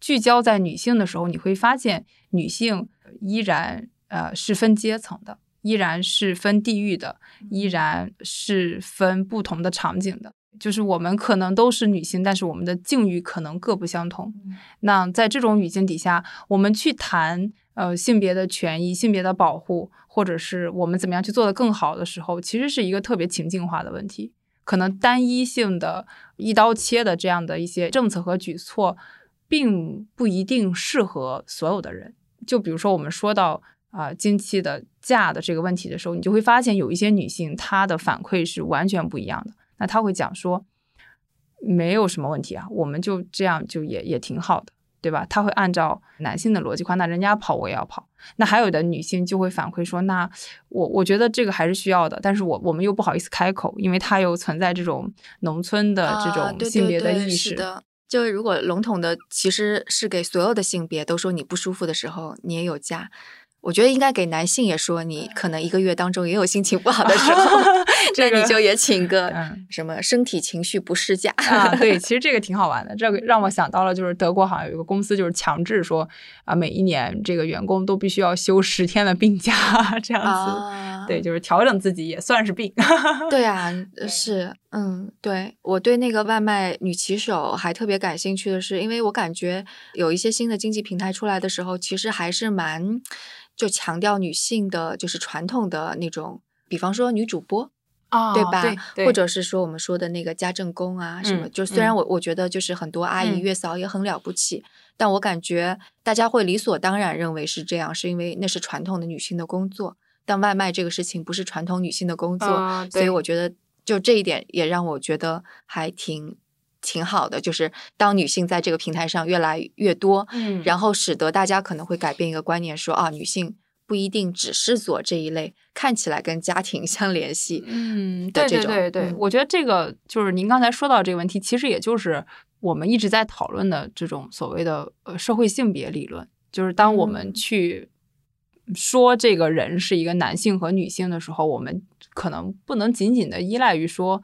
聚焦在女性的时候，你会发现女性依然呃是分阶层的，依然是分地域的，依然是分不同的场景的。就是我们可能都是女性，但是我们的境遇可能各不相同。那在这种语境底下，我们去谈呃性别的权益、性别的保护，或者是我们怎么样去做得更好的时候，其实是一个特别情境化的问题。可能单一性的一刀切的这样的一些政策和举措，并不一定适合所有的人。就比如说我们说到啊、经期的假的这个问题的时候，你就会发现有一些女性她的反馈是完全不一样的。那他会讲说，没有什么问题啊，我们就这样就也也挺好的，对吧？他会按照男性的逻辑话，那人家跑我也要跑。那还有的女性就会反馈说，那我我觉得这个还是需要的，但是我我们又不好意思开口，因为他又存在这种农村的这啊种性别的意识。就是如果笼统的其实是给所有的性别都说你不舒服的时候，你也有假。我觉得应该给男性也说，你可能一个月当中也有心情不好的时候，这个那你就也请个嗯什么身体情绪不适假。啊，对，其实这个挺好玩的。这个让我想到了，就是德国好像有一个公司，就是强制说啊，每一年这个员工都必须要休十天的病假，这样子。啊，对，就是调整自己也算是病。对啊，呃是，嗯，对我对那个外卖女骑手还特别感兴趣的是，因为我感觉有一些新的经济平台出来的时候，其实还是蛮就强调女性的，就是传统的那种，比方说女主播。啊对吧？对或者是说我们说的那个家政工啊，什么？嗯就虽然我我觉得就是很多阿姨、嗯月嫂也很了不起，但我感觉大家会理所当然认为是这样，是因为那是传统的女性的工作。但外卖这个事情不是传统女性的工作，啊所以我觉得就这一点也让我觉得还挺挺好的，就是当女性在这个平台上越来越多，嗯。然后使得大家可能会改变一个观念说，啊，女性不一定只是做这一类看起来跟家庭 相联系，嗯，对对对对，嗯。我觉得这个就是您刚才说到这个问题，其实也就是我们一直在讨论的这种所谓的呃社会性别理论，就是当我们嗯。去说这个人是一个男性和女性的时候，我们可能不能仅仅的依赖于说。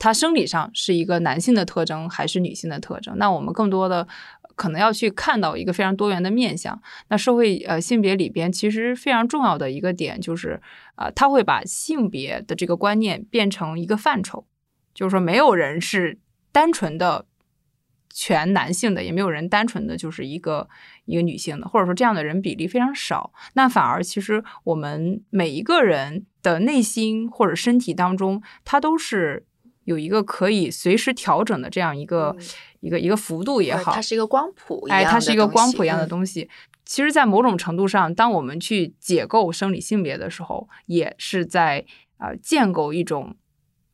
他生理上是一个男性的特征还是女性的特征？那我们更多的可能要去看到一个非常多元的面相。那社会呃性别里边其实非常重要的一个点就是，啊，他会把性别的这个观念变成一个范畴，就是说没有人是单纯的全男性的，也没有人单纯的就是一个一个女性的，或者说这样的人比例非常少。那反而其实我们每一个人的内心或者身体当中，它都是有一个可以随时调整的这样一个、嗯一个一个幅度也好，呃它是一个光谱一样哎，的它是一个东西光谱一样的嗯东西。其实，在某种程度上，当我们去解构生理性别的时候，也是在呃建构一种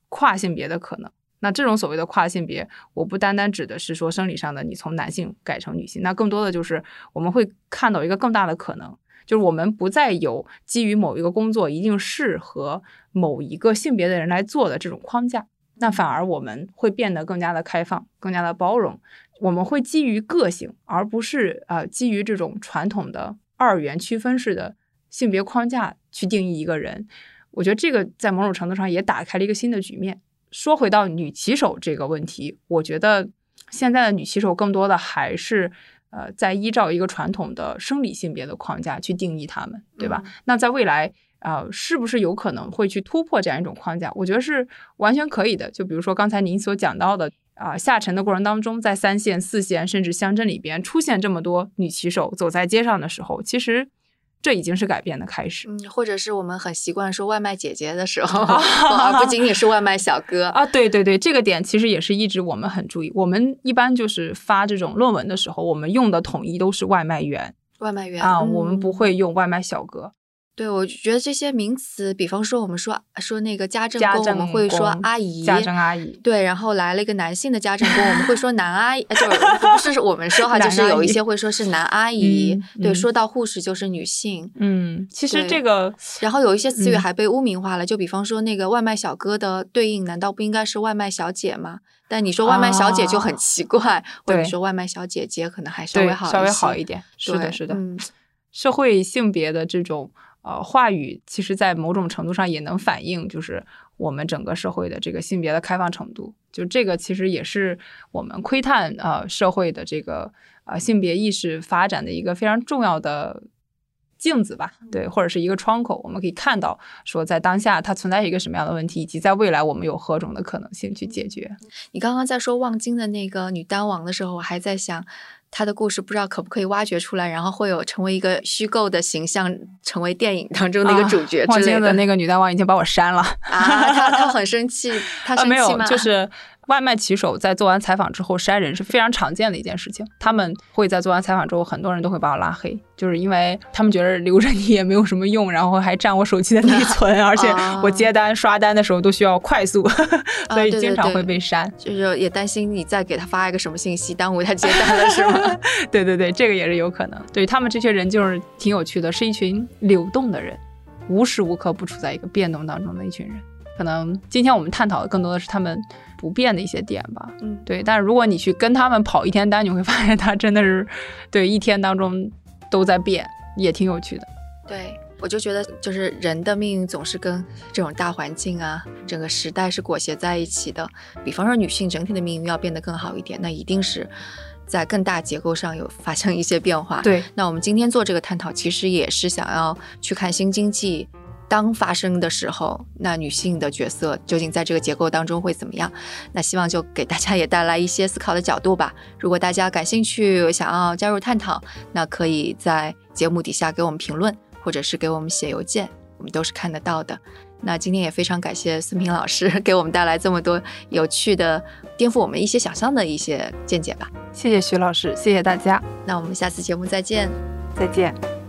跨性别的可能。那这种所谓的跨性别，我不单单指的是说生理上的你从男性改成女性，那更多的就是我们会看到一个更大的可能，就是我们不再有基于某一个工作一定适合某一个性别的人来做的这种框架。那反而我们会变得更加的开放，更加的包容。我们会基于个性，而不是呃基于这种传统的二元区分式的性别框架去定义一个人。我觉得这个在某种程度上也打开了一个新的局面。说回到女骑手这个问题，我觉得现在的女骑手更多的还是呃在依照一个传统的生理性别的框架去定义他们，对吧？嗯那在未来。呃，是不是有可能会去突破这样一种框架？我觉得是完全可以的。就比如说刚才您所讲到的，啊、下沉的过程当中，在三线、四线甚至乡镇里边出现这么多女骑手走在街上的时候，其实这已经是改变的开始。嗯，或者是我们很习惯说外卖姐姐的时候，而不仅仅是外卖小哥。啊，对对对，这个点其实也是一直我们很注意。我们一般就是发这种论文的时候，我们用的统一都是外卖员外卖员啊，我们不嗯会用外卖小哥。对，我觉得这些名词，比方说我们说说那个家政工，我们会说阿姨，家政阿姨对，然后来了一个男性的家政工，我们会说男阿姨，呃就是不是我们说哈，就是有一些会说是男 阿姨。对，说到护士就是女性，嗯，其实这个然后有一些词语嗯还被污名化了，就比方说那个外卖小哥的对应，难道不应该是外卖小姐吗？但你说外卖小姐就很啊奇怪，或者说外卖小姐姐可能还稍微好稍微好一点。是的，是的。嗯社会性别的这种呃话语，其实在某种程度上也能反映，就是我们整个社会的这个性别的开放程度。就这个其实也是我们窥探呃社会的这个呃性别意识发展的一个非常重要的。镜子吧，对，或者是一个窗口，我们可以看到说，在当下它存在一个什么样的问题，以及在未来我们有何种的可能性去解决。你刚刚在说望京的那个女单王的时候，我还在想。她的故事不知道可不可以挖掘出来，然后会有成为一个虚构的形象，成为电影当中的一个主角 之类的。啊的那个女大王已经把我删了。啊，她她很生气，她啊，生气没有，吗？就是外卖骑手在做完采访之后筛人是非常常见的一件事情。他们会在做完采访之后，很多人都会把我拉黑，就是因为他们觉得留着你也没有什么用，然后还占我手机的内 存，而且我接单刷单的时候都需要快速，所以经常会被删。就是也担心你再给他发一个什么信息，耽误他接单了，是吗？对对对，这个也是有可能。对他们这些人就是挺有趣的，是一群流动的人，无时无刻不处在一个变动当中的一群人。可能今天我们探讨的更多的是他们不变的一些点吧。嗯，对，但是如果你去跟他们跑一天单，你会发现他真的是对一天当中都在变，也挺有趣的。对。我就觉得，就是人的命运总是跟这种大环境啊，整个时代是裹挟在一起的。比方说，女性整体的命运要变得更好一点，那一定是在更大结构上有发生一些变化。对，那我们今天做这个探讨，其实也是想要去看新经济当发生的时候，那女性的角色究竟在这个结构当中会怎么样？那希望就给大家也带来一些思考的角度吧。如果大家感兴趣，想要加入探讨，那可以在节目底下给我们评论，或者是给我们写邮件，我们都是看得到的。那今天也非常感谢孙平老师给我们带来这么多有趣的、颠覆我们一些想象的一些见解吧。谢谢徐老师，谢谢大家，那我们下次节目再见。再见。